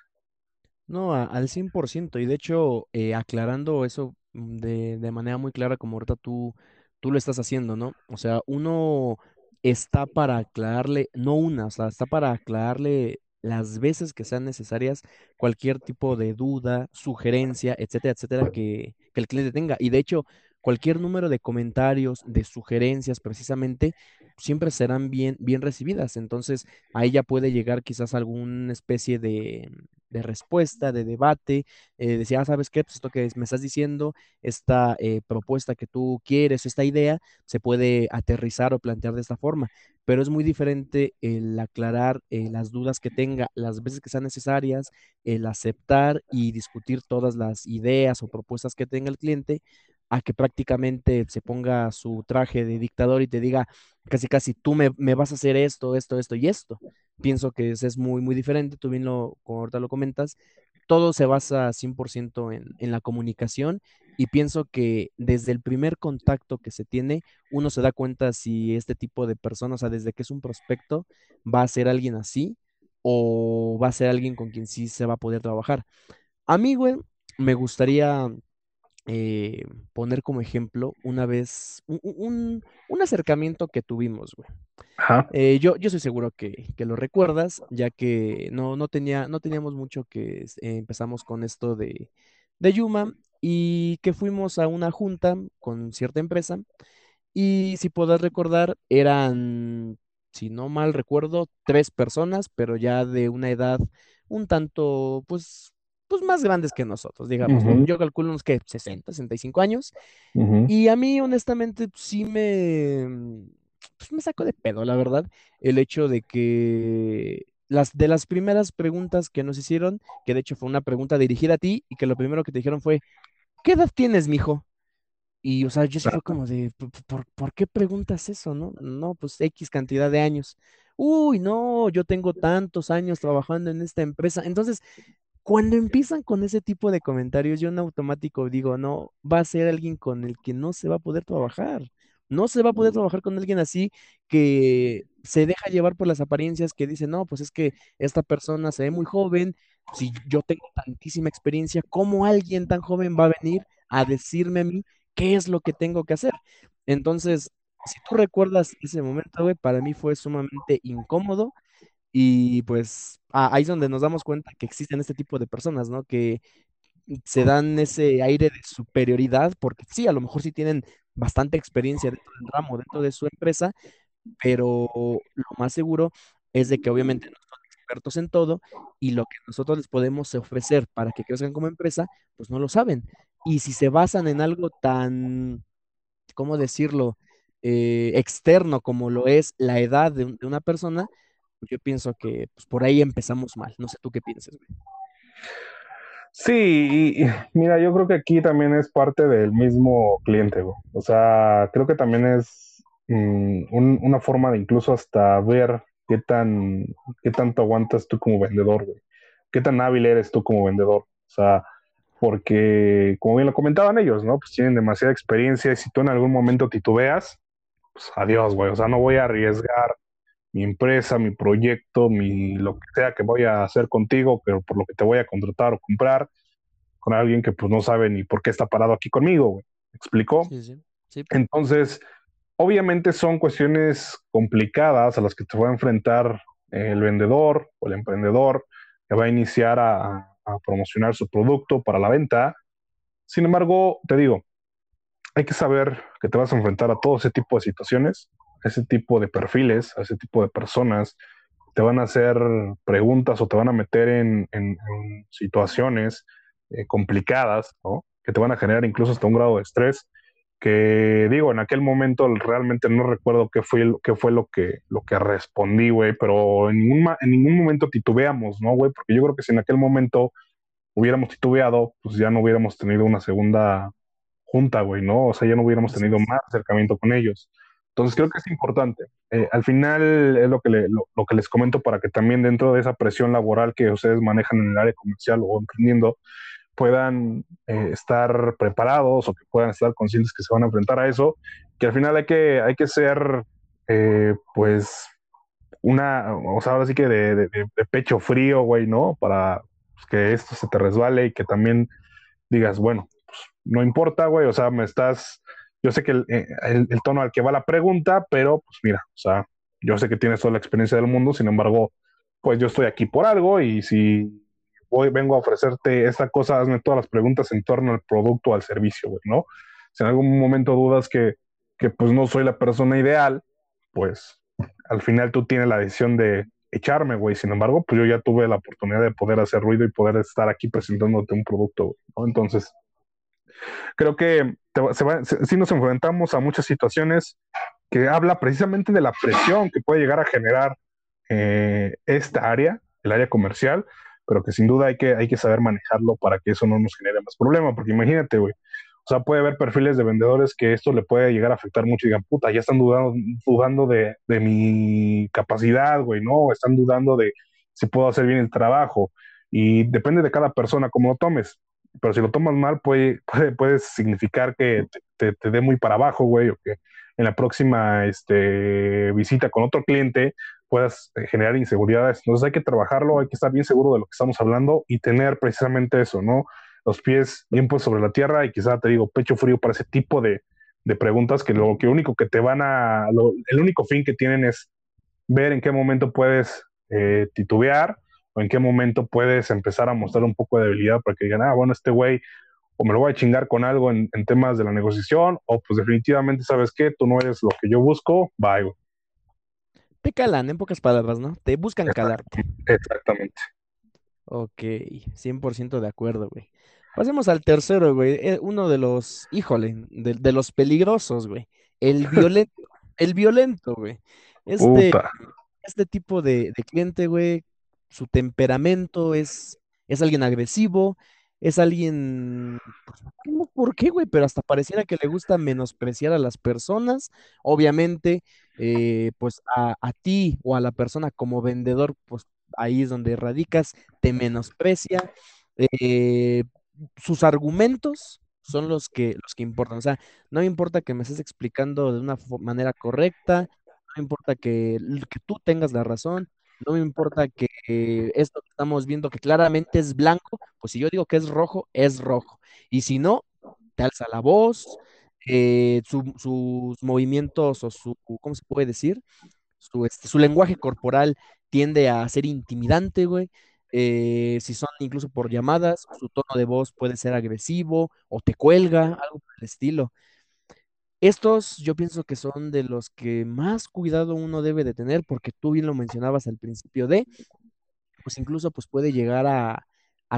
No, al 100%. Y de hecho, eh, aclarando eso mm, de, de, manera muy clara, como ahorita tú, tú lo estás haciendo, ¿no? O sea, uno está para aclararle, no una, o sea, está para aclararle las veces que sean necesarias cualquier tipo de duda, sugerencia, etcétera, etcétera, que, que el cliente tenga. Y de hecho, cualquier número de comentarios, de sugerencias, precisamente, siempre serán bien, bien recibidas. Entonces, ahí ya puede llegar quizás alguna especie de, respuesta, de debate, eh, decir, ah, ¿sabes qué? Pues esto que me estás diciendo, esta eh, propuesta que tú quieres, esta idea, se puede aterrizar o plantear de esta forma. Pero es muy diferente el aclarar eh, las dudas que tenga las veces que sean necesarias, el aceptar y discutir todas las ideas o propuestas que tenga el cliente, a que prácticamente se ponga su traje de dictador y te diga casi casi tú me, vas a hacer esto, esto, esto y esto. Pienso que es, muy, muy diferente, tú bien lo, ahorita lo comentas, todo se basa 100% en, en la comunicación y pienso que desde el primer contacto que se tiene, uno se da cuenta si este tipo de personas, o sea, desde que es un prospecto, va a ser alguien así o va a ser alguien con quien sí se va a poder trabajar. A mí, güey, me gustaría eh, poner como ejemplo una vez un, acercamiento que tuvimos, güey. Eh, yo, yo soy seguro que, lo recuerdas, ya que no, no, tenía, no teníamos mucho que empezamos con esto de, de Yuma y que fuimos a una junta con cierta empresa y si puedas recordar eran, si no mal recuerdo, tres personas, pero ya de una edad un tanto, pues, pues más grandes que nosotros, digamos, Yo calculo unos que 60, 65 años. Y a mí, honestamente, sí me, pues me saco de pedo, la verdad, el hecho de que las de las primeras preguntas que nos hicieron, que de hecho fue una pregunta dirigida a ti, y que lo primero que te dijeron fue, ¿qué edad tienes, mijo? Y, o sea, yo sí fue como de, ¿por, por, qué preguntas eso, no? No, pues X cantidad de años. Uy, no, yo tengo tantos años trabajando en esta empresa. Entonces, cuando empiezan con ese tipo de comentarios, yo en automático digo, no, va a ser alguien con el que no se va a poder trabajar. No se va a poder trabajar con alguien así que se deja llevar por las apariencias, que dice, no, pues es que esta persona se ve muy joven, si yo tengo tantísima experiencia, ¿cómo alguien tan joven va a venir a decirme a mí qué es lo que tengo que hacer? Entonces, si tú recuerdas ese momento, güey, para mí fue sumamente incómodo y pues ahí es donde nos damos cuenta que existen este tipo de personas, ¿no? Que se dan ese aire de superioridad, porque sí, a lo mejor sí tienen bastante experiencia dentro del ramo, dentro de su empresa, pero lo más seguro es de que obviamente no son expertos en todo y lo que nosotros les podemos ofrecer para que crezcan como empresa, pues no lo saben. Y si se basan en algo tan, ¿cómo decirlo?, eh, externo como lo es la edad de, una persona, pues yo pienso que pues, por ahí empezamos mal. No sé tú qué piensas, güey. Sí, y, mira, yo creo que aquí también es parte del mismo cliente, güey. O sea, creo que también es mm, una forma de incluso hasta ver qué tan, qué tanto aguantas tú como vendedor, güey. Qué tan hábil eres tú como vendedor. O sea, porque, como bien lo comentaban ellos, ¿no? Pues tienen demasiada experiencia y si tú en algún momento titubeas, pues adiós, güey. O sea, no voy a arriesgar mi empresa, mi proyecto, mi lo que sea que voy a hacer contigo, pero por lo que te voy a contratar o comprar con alguien que pues no sabe ni por qué está parado aquí conmigo, güey. ¿Me explicó? Sí, sí. sí. Entonces, obviamente son cuestiones complicadas a las que te va a enfrentar el vendedor o el emprendedor que va a iniciar a, a promocionar su producto para la venta. Sin embargo, te digo, hay que saber que te vas a enfrentar a todo ese tipo de situaciones ese tipo de perfiles, a ese tipo de personas, te van a hacer preguntas o te van a meter en, situaciones eh, complicadas, ¿no? Que te van a generar incluso hasta un grado de estrés. Que digo, en aquel momento realmente no recuerdo qué fue, qué fue lo, que, lo que respondí, güey, pero en ningún, en ningún momento titubeamos, ¿no, güey? Porque yo creo que si en aquel momento hubiéramos titubeado, pues ya no hubiéramos tenido una segunda junta, güey, ¿no? O sea, ya no hubiéramos tenido más acercamiento con ellos. Entonces creo que es importante. Eh, al final es lo que, que les comento para que también dentro de esa presión laboral que ustedes manejan en el área comercial o emprendiendo, puedan eh, estar preparados o que puedan estar conscientes que se van a enfrentar a eso, que al final hay que, hay que ser, eh, pues, una, o sea, ahora sí que de, pecho frío, güey, ¿no? Para pues, que esto se te resbale y que también digas, bueno, pues, no importa, güey, o sea, me estás yo sé que eh, el, tono al que va la pregunta, pero pues mira, o sea, yo sé que tienes toda la experiencia del mundo, sin embargo, pues yo estoy aquí por algo y si hoy vengo a ofrecerte esta cosa, hazme todas las preguntas en torno al producto o al servicio, güey, ¿no? Si en algún momento dudas que, que pues no soy la persona ideal, pues al final tú tienes la decisión de echarme, güey. Sin embargo, pues yo ya tuve la oportunidad de poder hacer ruido y poder estar aquí presentándote un producto, ¿no? Entonces, creo que si nos enfrentamos a muchas situaciones que habla precisamente de la presión que puede llegar a generar eh, esta área, el área comercial, pero que sin duda hay que, hay que saber manejarlo para que eso no nos genere más problema, porque imagínate, güey, o sea, puede haber perfiles de vendedores que esto le puede llegar a afectar mucho y digan, puta, ya están dudando, dudando de, de mi capacidad, güey, ¿no? Están dudando de si puedo hacer bien el trabajo. Y depende de cada persona cómo lo tomes pero si lo tomas mal puede, puede, significar que te, te, dé muy para abajo, güey, o que en la próxima este, visita con otro cliente puedas eh, generar inseguridades. Entonces hay que trabajarlo, hay que estar bien seguro de lo que estamos hablando y tener precisamente eso, ¿no? Los pies bien puestos sobre la tierra y quizá te digo pecho frío para ese tipo de, preguntas que lo que único que te van a, el único fin que tienen es ver en qué momento puedes eh, titubear o en qué momento puedes empezar a mostrar un poco de debilidad para que digan, ah, bueno, este güey o me lo voy a chingar con algo en, temas de la negociación, o pues definitivamente, ¿sabes qué? Tú no eres lo que yo busco, bye. Te calan, en pocas palabras, ¿no? Te buscan calarte. Exactamente. Ok, 100% de acuerdo, güey. Pasemos al tercero, güey. Eh, uno de los, híjole, de, los peligrosos, güey. El violento, el violento, güey. Este, este tipo de, de cliente, güey, su temperamento es, es alguien agresivo, es alguien, pues, no por qué, güey, pero hasta pareciera que le gusta menospreciar a las personas. Obviamente, eh, pues a, ti o a la persona como vendedor, pues ahí es donde radicas, te menosprecia. Eh, sus argumentos son los que, los que importan. O sea, no me importa que me estés explicando de una manera correcta, no importa que, que tú tengas la razón, no me importa que esto que estamos viendo que claramente es blanco, pues si yo digo que es rojo, es rojo. Y si no, te alza la voz, eh, sus movimientos o su, ¿cómo se puede decir? Su, este, su lenguaje corporal tiende a ser intimidante, güey. Eh, si son incluso por llamadas, su tono de voz puede ser agresivo o te cuelga, algo por el estilo. Estos yo pienso que son de los que más cuidado uno debe de tener, porque tú bien lo mencionabas al principio de, pues incluso pues puede llegar a,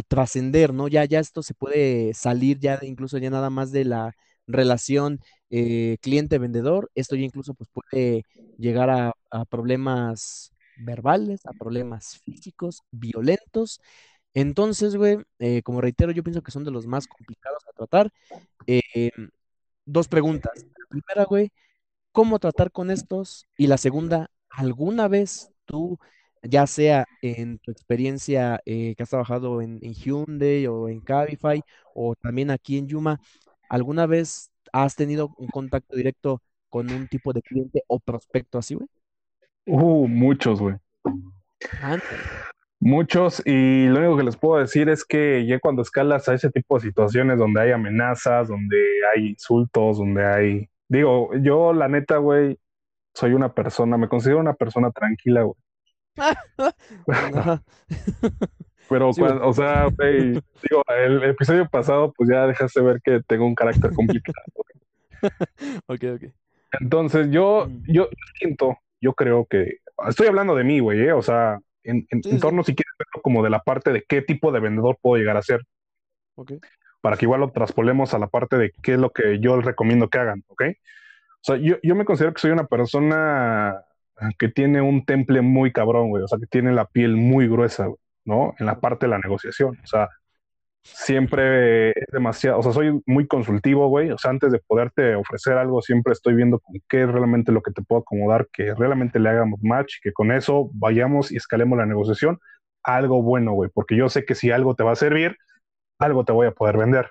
trascender, ¿no? Ya, ya esto se puede salir ya incluso ya nada más de la relación eh, cliente-vendedor, esto ya incluso pues puede llegar a, problemas verbales, a problemas físicos, violentos. Entonces, güey, eh, como reitero, yo pienso que son de los más complicados a tratar. Eh, dos preguntas. Primera, güey, ¿cómo tratar con estos? Y la segunda, ¿alguna vez tú, ya sea en tu experiencia eh, que has trabajado en, Hyundai o en Cabify o también aquí en Yuma, ¿alguna vez has tenido un contacto directo con un tipo de cliente o prospecto así, güey? Uh, muchos, güey. Muchos, y lo único que les puedo decir es que ya cuando escalas a ese tipo de situaciones donde hay amenazas, donde hay insultos, donde hay... Digo, yo la neta, güey, soy una persona, me considero una persona tranquila, güey. Pero, o sea, güey, digo, el episodio pasado, pues ya dejaste ver que tengo un carácter complicado. ok, ok. Entonces, yo, mm. yo siento, yo creo que, estoy hablando de mí, güey, ¿eh? o sea, en, en, torno, si quieres verlo, como de la parte de qué tipo de vendedor puedo llegar a ser. Para que igual lo traspolemos a la parte de qué es lo que yo les recomiendo que hagan, ¿ok? O sea, yo, yo me considero que soy una persona que tiene un temple muy cabrón, güey. O sea, que tiene la piel muy gruesa, ¿no? En la parte de la negociación. O sea, siempre es demasiado, o sea, soy muy consultivo, güey, o sea, antes de poderte ofrecer algo, siempre estoy viendo con qué es realmente lo que te puedo acomodar, que realmente le hagamos match, que con eso vayamos y escalemos la negociación algo bueno, güey, porque yo sé que si algo te va a servir, algo te voy a poder vender.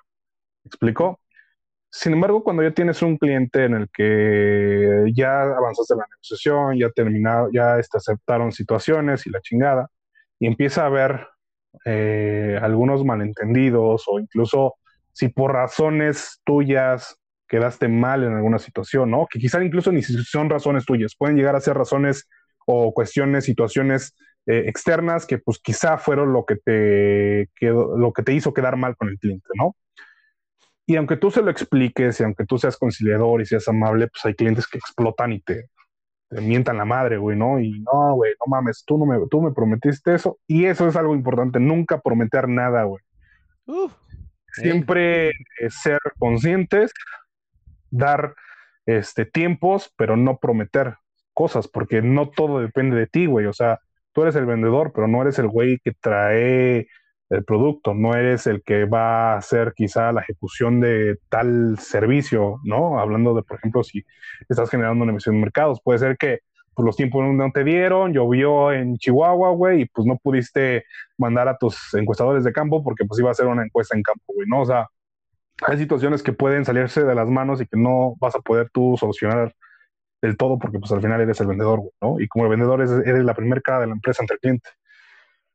¿Me explico? Sin embargo, cuando ya tienes un cliente en el que ya avanzaste la negociación, ya terminado, ya aceptaron situaciones y la chingada, y empieza a ver eh, algunos malentendidos o incluso si por razones tuyas quedaste mal en alguna situación, ¿no? Que quizá incluso ni son razones tuyas, pueden llegar a ser razones o cuestiones, situaciones eh, externas que pues quizá fueron lo que, te lo que te hizo quedar mal con el cliente, ¿no? Y aunque tú se lo expliques y aunque tú seas conciliador y seas amable, pues hay clientes que explotan y te, te mientan la madre, güey, ¿no? Y no, güey, no mames, tú, no me, tú me prometiste eso. Y eso es algo importante, nunca prometer nada, güey. Siempre ser conscientes, dar este, tiempos, pero no prometer cosas, porque no todo depende de ti, güey. O sea, tú eres el vendedor, pero no eres el güey que trae el producto, no eres el que va a hacer quizá la ejecución de tal servicio, ¿no? Hablando de, por ejemplo, si estás generando una emisión de mercados, puede ser que pues, los tiempos no te dieron, llovió en Chihuahua, güey, y pues no pudiste mandar a tus encuestadores de campo porque pues iba a ser una encuesta en campo, güey, ¿no? O sea, hay situaciones que pueden salirse de las manos y que no vas a poder tú solucionar del todo porque pues al final eres el vendedor, ¿no? Y como el vendedor eres la primera cara de la empresa ante el cliente.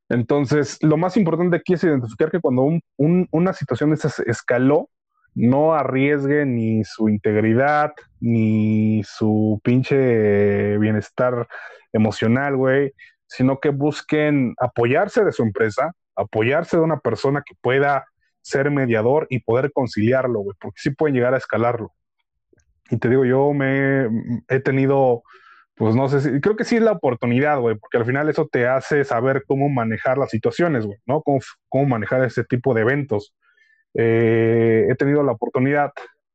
Entonces, lo más importante aquí es identificar que cuando una situación de esas escaló, no arriesgue ni su integridad, ni su pinche bienestar emocional, güey, sino que busquen apoyarse de su empresa, apoyarse de una persona que pueda ser mediador y poder conciliarlo, güey, porque sí pueden llegar a escalarlo. Y te digo, yo me he tenido, pues no sé si, creo que sí es la oportunidad, güey, porque al final eso te hace saber cómo manejar las situaciones, güey, ¿no? Cómo, cómo manejar ese tipo de eventos. Eh, he tenido la oportunidad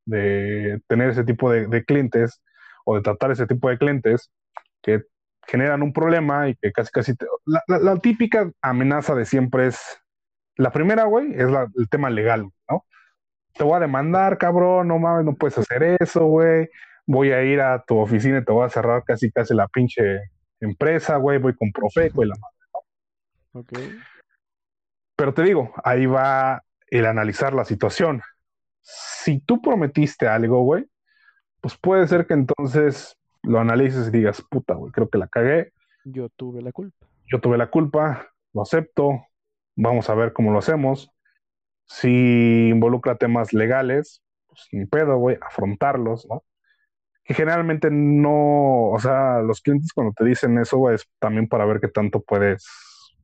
de tener ese tipo de, clientes o de tratar ese tipo de clientes que generan un problema y que casi casi la, típica amenaza de siempre es la primera, güey, es el tema legal, ¿no? Te voy a demandar, cabrón, no mames, no puedes hacer eso, güey. Voy a ir a tu oficina y te voy a cerrar casi casi la pinche empresa, güey. Voy con Profeco y la madre, ¿no? Ok. Pero te digo, ahí va el analizar la situación. Si tú prometiste algo, güey, pues puede ser que entonces lo analices y digas, puta, güey, creo que la cagué. Yo tuve la culpa. Yo tuve la culpa, lo acepto, vamos a ver cómo lo hacemos. Si involucra temas legales, pues ni pedo, güey, afrontarlos, ¿no? Que generalmente no, o sea, los clientes cuando te dicen eso, güey, es también para ver qué tanto puedes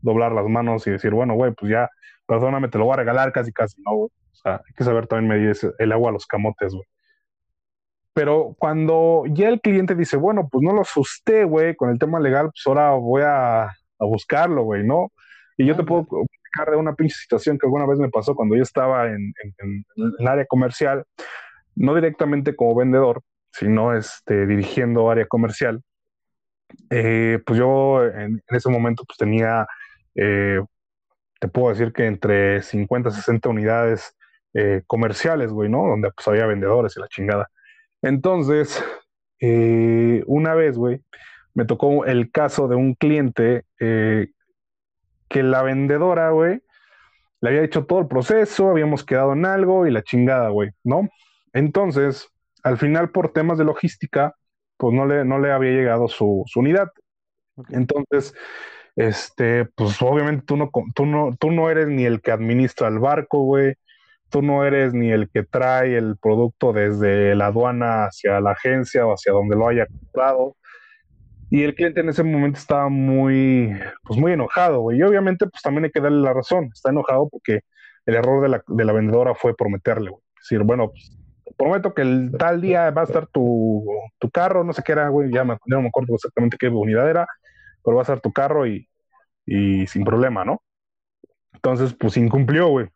doblar las manos y decir, bueno, güey, pues ya perdóname, te lo voy a regalar casi, casi, ¿no? O sea, hay que saber también medir el agua a los camotes, güey. Pero cuando ya el cliente dice, bueno, pues no lo asusté, güey, con el tema legal, pues ahora voy a, buscarlo, güey, ¿no? Y yo te puedo explicar de una pinche situación que alguna vez me pasó cuando yo estaba en, el área comercial, no directamente como vendedor, sino este, dirigiendo área comercial. Eh, pues yo en, ese momento pues tenía eh, te puedo decir que entre 50 y 60 unidades eh, comerciales, güey, ¿no? Donde pues había vendedores y la chingada. Entonces, eh, una vez, güey, me tocó el caso de un cliente eh, que la vendedora, güey, le había hecho todo el proceso, habíamos quedado en algo y la chingada, güey, ¿no? Entonces, al final, por temas de logística, pues no le, no le había llegado su, su unidad. Entonces, este, pues obviamente tú no, tú no, tú no eres ni el que administra el barco, güey. Tú no eres ni el que trae el producto desde la aduana hacia la agencia o hacia donde lo haya comprado. Y el cliente en ese momento estaba muy, pues muy enojado, güey. Y obviamente, pues también hay que darle la razón. Está enojado porque el error de la, de la vendedora fue prometerle, güey. Decir, bueno, pues, prometo que el tal día va a estar tu, carro, no sé qué era, güey, ya, me, no me acuerdo exactamente qué unidad era, pero va a ser tu carro y, sin problema, ¿no? Entonces, pues incumplió, güey.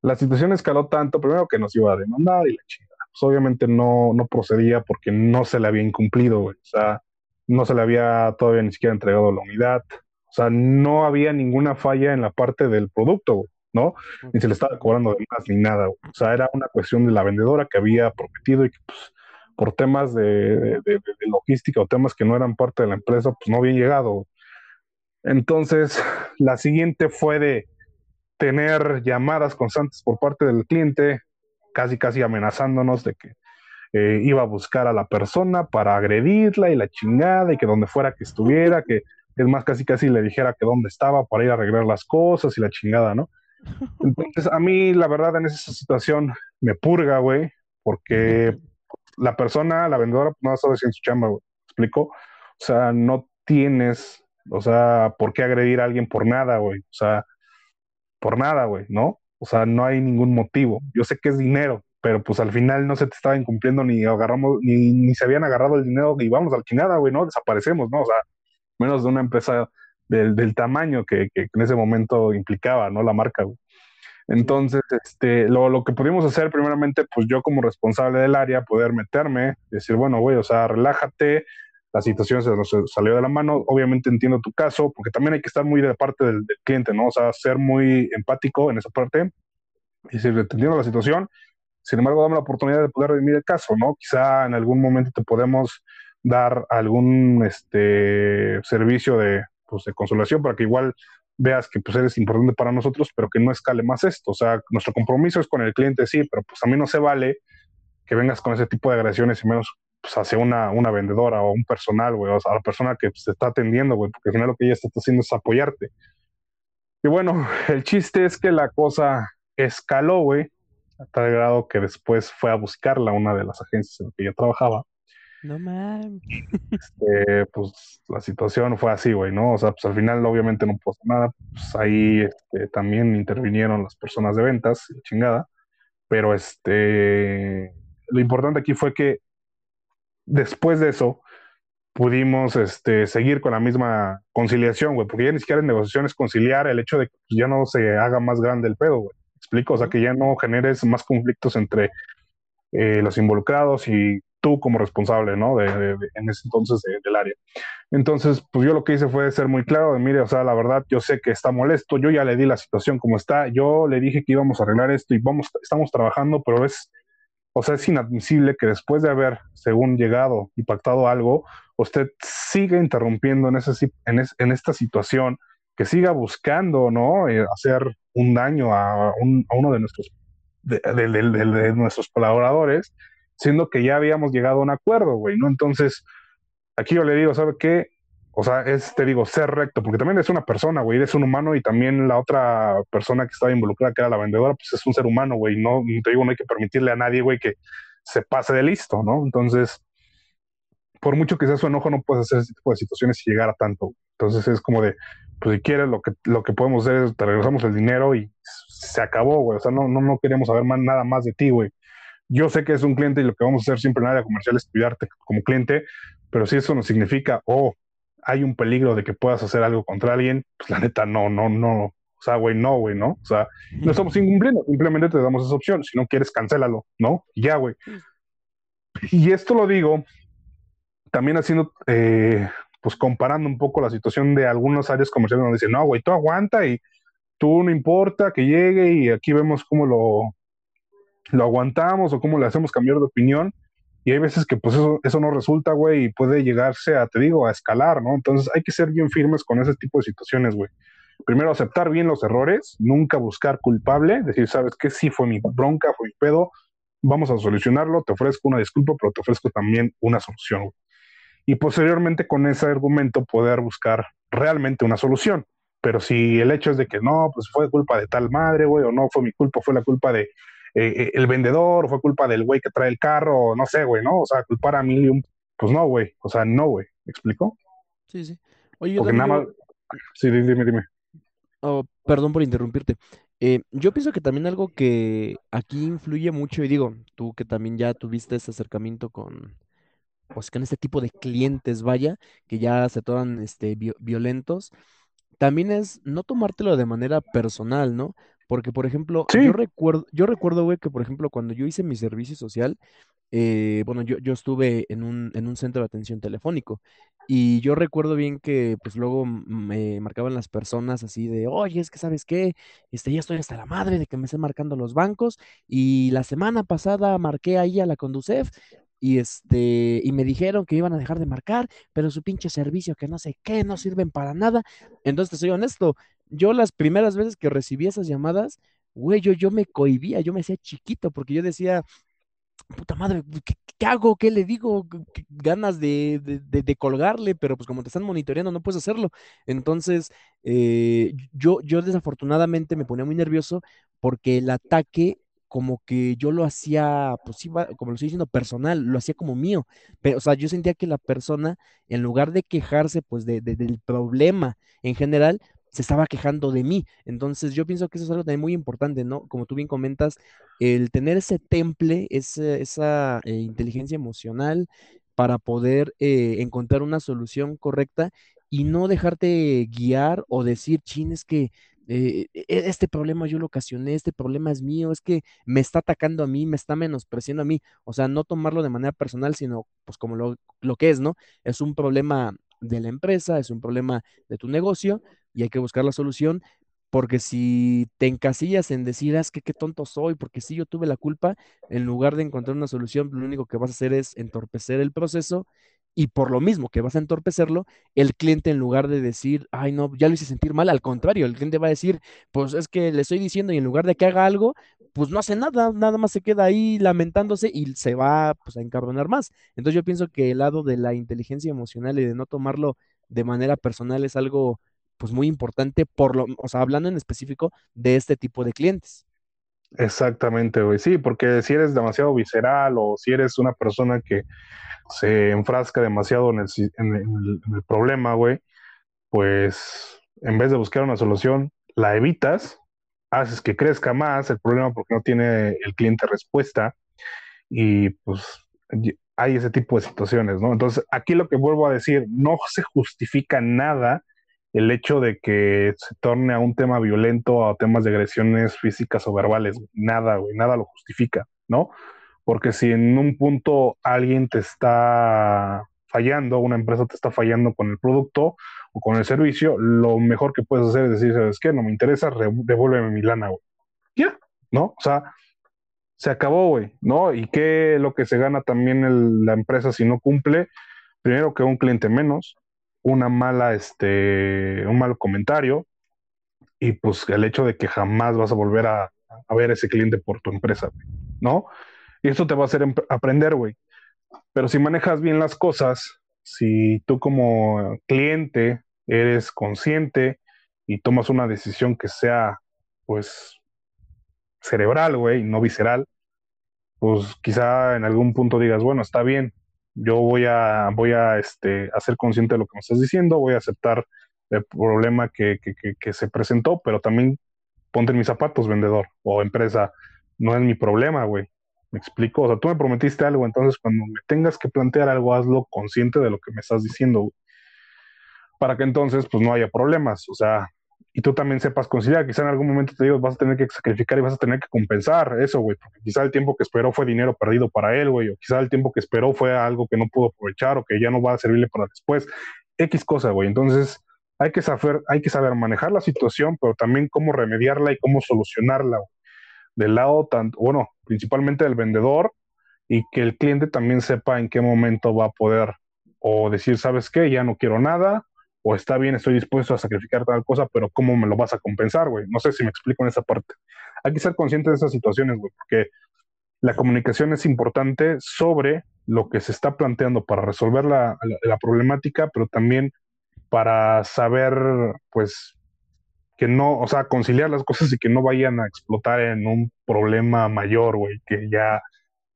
La situación escaló tanto, primero que nos iba a demandar y la chingada. Pues obviamente no, no procedía porque no se le había incumplido, güey. O sea, no se le había todavía ni siquiera entregado la unidad. O sea, no había ninguna falla en la parte del producto, güey, ¿no? Ni se le estaba cobrando de más ni nada, güey. O sea, era una cuestión de la vendedora que había prometido y que, pues, por temas de, logística o temas que no eran parte de la empresa, pues no habían llegado. Entonces, la siguiente fue de tener llamadas constantes por parte del cliente, casi casi amenazándonos de que eh, iba a buscar a la persona para agredirla y la chingada y que donde fuera que estuviera, que es más casi casi le dijera que dónde estaba para ir a arreglar las cosas y la chingada, ¿no? Entonces, a mí la verdad en esa situación me purga, güey, porque la persona, la vendedora, no va a en su chamba, güey. ¿Explico? O sea, no tienes, o sea, por qué agredir a alguien por nada, güey. O sea, por nada, güey, ¿no? O sea, no hay ningún motivo. Yo sé que es dinero, pero pues al final no se te estaba incumpliendo ni agarramos, ni, ni se habían agarrado el dinero y vamos al chingada, güey, ¿no? Desaparecemos, ¿no? O sea, menos de una empresa del, del tamaño que, que, en ese momento implicaba, ¿no? La marca, güey. Entonces, este, lo, lo, que pudimos hacer, primeramente, pues yo como responsable del área, poder meterme, decir, bueno, güey, o sea, relájate, la situación se nos salió de la mano, obviamente entiendo tu caso, porque también hay que estar muy de parte del, cliente, ¿no? O sea, ser muy empático en esa parte, y decir, entiendo la situación, sin embargo, dame la oportunidad de poder redimir el caso, ¿no? Quizá en algún momento te podemos dar algún este, servicio de, pues, de consolación para que igual veas que pues eres importante para nosotros, pero que no escale más esto. O sea, nuestro compromiso es con el cliente, sí, pero pues a mí no se vale que vengas con ese tipo de agresiones y menos pues, hacia una, una vendedora o un personal, güey, o sea, a la persona que se está atendiendo, güey, porque al final lo que ella está haciendo es apoyarte. Y bueno, el chiste es que la cosa escaló, güey, a tal grado que después fue a buscarla una de las agencias en las que yo trabajaba. No mames. Este, pues la situación fue así, güey, ¿no? O sea, pues al final obviamente no pasó nada. Pues ahí este, también intervinieron las personas de ventas, chingada. Pero este, lo importante aquí fue que después de eso pudimos este, seguir con la misma conciliación, güey, porque ya ni siquiera en negociaciones conciliar el hecho de que ya no se haga más grande el pedo, güey. ¿Explico? O sea, que ya no generes más conflictos entre eh, los involucrados y tú como responsable, ¿no? De, en ese entonces del área. Entonces, pues yo lo que hice fue ser muy claro de, mire, o sea, la verdad, yo sé que está molesto, yo ya le di la situación como está, yo le dije que íbamos a arreglar esto y vamos, estamos trabajando, pero es, o sea, es inadmisible que después de haber, según llegado y pactado algo, usted siga interrumpiendo en, ese, en, esta situación, que siga buscando, ¿no? Eh, hacer un daño a, uno de nuestros, de, nuestros colaboradores, siendo que ya habíamos llegado a un acuerdo, güey, ¿no? Entonces, aquí yo le digo, ¿sabe qué? O sea, es, te digo, ser recto, porque también es una persona, güey, eres un humano y también la otra persona que estaba involucrada, que era la vendedora, pues es un ser humano, güey, no, te digo, no hay que permitirle a nadie, güey, que se pase de listo, ¿no? Entonces, por mucho que sea su enojo, no puedes hacer ese tipo de situaciones y llegar a tanto. Entonces es como de, pues si quieres, lo que, lo que podemos hacer es te regresamos el dinero y se acabó, güey. O sea, no, no, no queremos saber más, nada más de ti, güey. Yo sé que es un cliente y lo que vamos a hacer siempre en el área comercial es cuidarte como cliente, pero si eso no significa, oh, hay un peligro de que puedas hacer algo contra alguien, pues la neta, no, no, no. O sea, güey, no, güey, ¿no? O sea, no estamos incumpliendo, simplemente te damos esa opción. Si no quieres, cancélalo, ¿no? Y ya, güey. Y esto lo digo también haciendo eh, pues comparando un poco la situación de algunas áreas comerciales donde dicen, no, güey, tú aguanta y tú no importa que llegue y aquí vemos cómo lo, lo aguantamos o cómo le hacemos cambiar de opinión. Y hay veces que pues eso, eso no resulta, güey, y puede llegarse a, te digo, a escalar, ¿no? Entonces hay que ser bien firmes con ese tipo de situaciones, güey. Primero, aceptar bien los errores, nunca buscar culpable, decir, ¿sabes qué? Sí fue mi bronca, fue mi pedo, vamos a solucionarlo, te ofrezco una disculpa, pero te ofrezco también una solución, güey y posteriormente con ese argumento poder buscar realmente una solución. Pero si el hecho es de que no, pues fue culpa de tal madre, güey, o no fue mi culpa, fue la culpa de eh, el vendedor, o fue culpa del güey que trae el carro, no sé, güey, ¿no? O sea, culpar a mil pues no, güey, o sea, no, güey, ¿me explico? Sí, sí. Oye, Porque nada más... Sí, dime, dime. Oh, perdón por interrumpirte. Eh, yo pienso que también algo que aquí influye mucho, y digo, tú que también ya tuviste ese acercamiento con, pues con este tipo de clientes, vaya, que ya se tornan este, violentos, también es no tomártelo de manera personal, ¿no? Porque, por ejemplo, yo recuerdo, yo recuerdo, güey, que por ejemplo, cuando yo hice mi servicio social, eh, bueno, yo, yo estuve en un, en un centro de atención telefónico y yo recuerdo bien que pues luego me marcaban las personas así de, oye, es que sabes qué, este, ya estoy hasta la madre de que me estén marcando los bancos y la semana pasada marqué ahí a la Conducef y este y me dijeron que iban a dejar de marcar, pero su pinche servicio que no sé qué, no sirven para nada. Entonces, te soy honesto, yo las primeras veces que recibí esas llamadas, güey, yo, yo me cohibía, yo me hacía chiquito porque yo decía, puta madre, ¿qué, hago? ¿Qué le digo? ganas de, de, colgarle, pero pues como te están monitoreando no puedes hacerlo. Entonces, eh, yo, yo desafortunadamente me ponía muy nervioso porque el ataque como que yo lo hacía, pues sí, como lo estoy diciendo, personal, lo hacía como mío. Pero, o sea, yo sentía que la persona, en lugar de quejarse, pues, de, del problema en general, se estaba quejando de mí. Entonces, yo pienso que eso es algo también muy importante, ¿no? Como tú bien comentas, el tener ese temple, esa eh, inteligencia emocional para poder eh, encontrar una solución correcta y no dejarte guiar o decir, chin, es que eh, e, este problema yo lo ocasioné, este problema es mío, es que me está atacando a mí, me está menospreciando a mí. O sea, no tomarlo de manera personal, sino pues como lo, lo que es, ¿no? Es un problema de la empresa, es un problema de tu negocio y hay que buscar la solución. Porque si te encasillas en decir, ah, es que qué tonto soy, porque si yo tuve la culpa, en lugar de encontrar una solución, lo único que vas a hacer es entorpecer el proceso Y por lo mismo que vas a entorpecerlo, el cliente en lugar de decir, ay, no, ya lo hice sentir mal, al contrario, el cliente va a decir, pues es que le estoy diciendo y en lugar de que haga algo, pues no hace nada, nada más se queda ahí lamentándose y se va pues, a encabronar más. Entonces yo pienso que el lado de la inteligencia emocional y de no tomarlo de manera personal es algo pues muy importante, por lo, o sea, hablando en específico de este tipo de clientes. Exactamente, güey. Sí, porque si eres demasiado visceral o si eres una persona que se enfrasca demasiado en el, problema, güey, pues en vez de buscar una solución, la evitas, haces que crezca más el problema porque no tiene el cliente respuesta y pues hay ese tipo de situaciones, ¿no? Entonces, aquí lo que vuelvo a decir, no se justifica nada el hecho de que se torne a un tema violento, a temas de agresiones físicas o verbales, nada, güey, nada lo justifica, ¿no? Porque si en un punto alguien te está fallando, una empresa te está fallando con el producto o con el servicio, lo mejor que puedes hacer es decir, ¿sabes qué? No me interesa, devuélveme mi lana, güey. Ya, ¿no? O sea, se acabó, güey, ¿no? ¿Y qué es lo que se gana también la empresa si no cumple? Primero que un cliente menos, una mala, este, un mal comentario, y pues el hecho de que jamás vas a volver a, a ver ese cliente por tu empresa, ¿no? Y esto te va a hacer aprender, güey. Pero si manejas bien las cosas, si tú como cliente eres consciente y tomas una decisión que sea, pues, cerebral, güey, no visceral, pues quizá en algún punto digas, bueno, está bien, yo voy a, voy a, este, ser consciente de lo que me estás diciendo, voy a aceptar el problema que, que, que se presentó, pero también ponte en mis zapatos, vendedor o empresa, no es mi problema, güey. ¿Me explico? O sea, tú me prometiste algo, entonces cuando me tengas que plantear algo, hazlo consciente de lo que me estás diciendo, para que entonces pues no haya problemas, o sea, y tú también sepas conciliar, quizá en algún momento te vas a tener que sacrificar y vas a tener que compensar eso, güey, porque quizá el tiempo que esperó fue dinero perdido para él, güey, o quizá el tiempo que esperó fue algo que no pudo aprovechar o que ya no va a servirle para después, X cosa, güey, entonces hay que saber, hay que saber manejar la situación, pero también cómo remediarla y cómo solucionarla, del lado tanto, bueno, principalmente del vendedor y que el cliente también sepa en qué momento va a poder o decir, ¿sabes qué? Ya no quiero nada, o está bien, estoy dispuesto a sacrificar tal cosa, pero ¿cómo me lo vas a compensar, güey? No sé si me explico en esa parte. Hay que ser consciente de esas situaciones, güey, porque la comunicación es importante sobre lo que se está planteando para resolver la, la problemática, pero también para saber, pues, que no, o sea, conciliar las cosas y que no vayan a explotar en un problema mayor, güey, que ya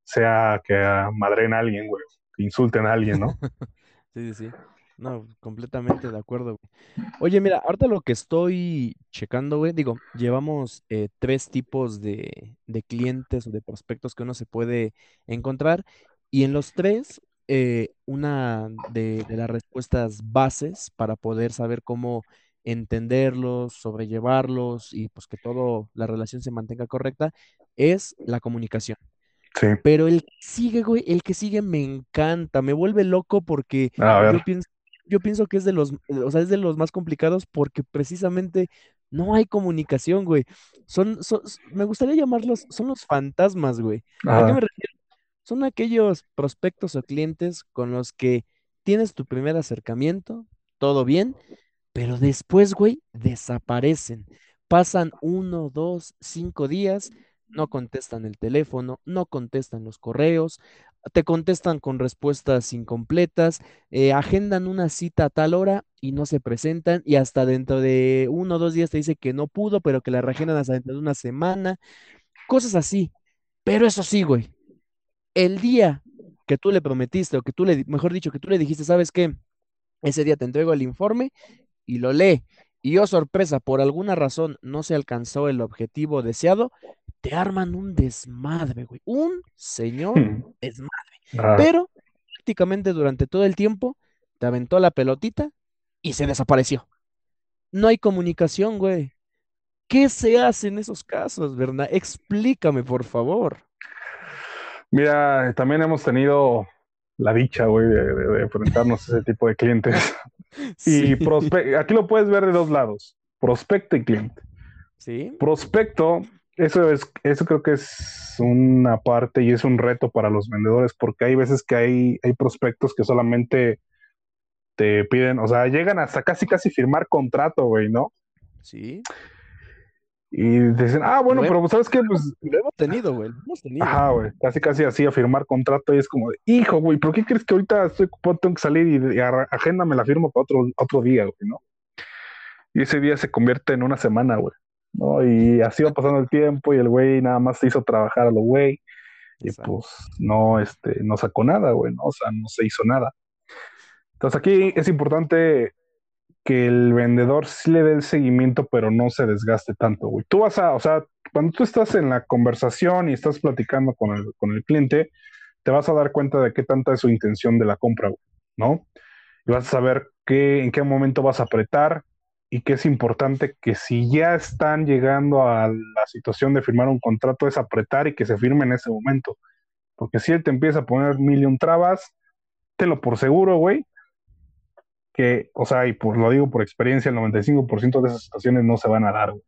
sea que madren a alguien, güey, que insulten a alguien, ¿no? sí, sí, sí. No, completamente de acuerdo, güey. Oye, mira, ahorita lo que estoy checando, güey, digo, llevamos eh, tres tipos de, de, clientes o de prospectos que uno se puede encontrar y en los tres, eh, una de, de las respuestas bases para poder saber cómo entenderlos, sobrellevarlos y pues que todo la relación se mantenga correcta, es la comunicación. Sí. Pero el que sigue, güey, el que sigue me encanta, me vuelve loco porque yo pienso, yo pienso que es de los, o sea, es de los más complicados porque precisamente no hay comunicación, güey. Son, son me gustaría llamarlos, son los fantasmas, güey. ¿A qué me refiero? Son aquellos prospectos o clientes con los que tienes tu primer acercamiento, todo bien, pero después, güey, desaparecen. Pasan uno, dos, cinco días, no contestan el teléfono, no contestan los correos, te contestan con respuestas incompletas, eh, agendan una cita a tal hora y no se presentan y hasta dentro de uno o dos días te dice que no pudo, pero que la reagendan hasta dentro de una semana, cosas así. Pero eso sí, güey, el día que tú le prometiste o que tú le, mejor dicho, que tú le dijiste, ¿sabes qué? Ese día te entrego el informe y lo lee, y oh sorpresa, por alguna razón no se alcanzó el objetivo deseado, te arman un desmadre, güey. Un señor hmm. desmadre. Ah. Pero prácticamente durante todo el tiempo te aventó la pelotita y se desapareció. No hay comunicación, güey. ¿Qué se hace en esos casos, verdad? Explícame, por favor. Mira, también hemos tenido la dicha, güey, de, enfrentarnos a ese tipo de clientes. Y aquí lo puedes ver de dos lados, prospecto y cliente. Sí. Prospecto Eso es, eso creo que es una parte y es un reto para los vendedores, porque hay veces que hay, hay prospectos que solamente te piden, o sea, llegan hasta casi casi firmar contrato, güey, ¿no? Sí. Y dicen, ah, bueno, pero ¿sabes qué? Pues, Lo hemos tenido, güey. Lo hemos tenido. ajá, güey, casi casi así a firmar contrato y es como, de, hijo, güey, ¿por qué crees que ahorita estoy ocupado, tengo que salir y, y a- agenda me la firmo para otro, otro día, güey, ¿no? Y ese día se convierte en una semana, güey, ¿no? Y así va pasando el tiempo y el güey nada más se hizo trabajar a lo güey y Exacto. pues no, este, no sacó nada, güey, ¿no? O sea, no se hizo nada. Entonces aquí es importante que el vendedor sí le dé el seguimiento, pero no se desgaste tanto, güey. Tú vas a, o sea, cuando tú estás en la conversación y estás platicando con el, con el cliente, te vas a dar cuenta de qué tanta es su intención de la compra, güey, ¿no? Y vas a saber qué, en qué momento vas a apretar y que es importante que si ya están llegando a la situación de firmar un contrato, es apretar y que se firme en ese momento. Porque si él te empieza a poner mil y un trabas, tenlo por seguro, güey, que, o sea, y por, lo digo por experiencia, el 95% de esas situaciones no se van a dar, güey.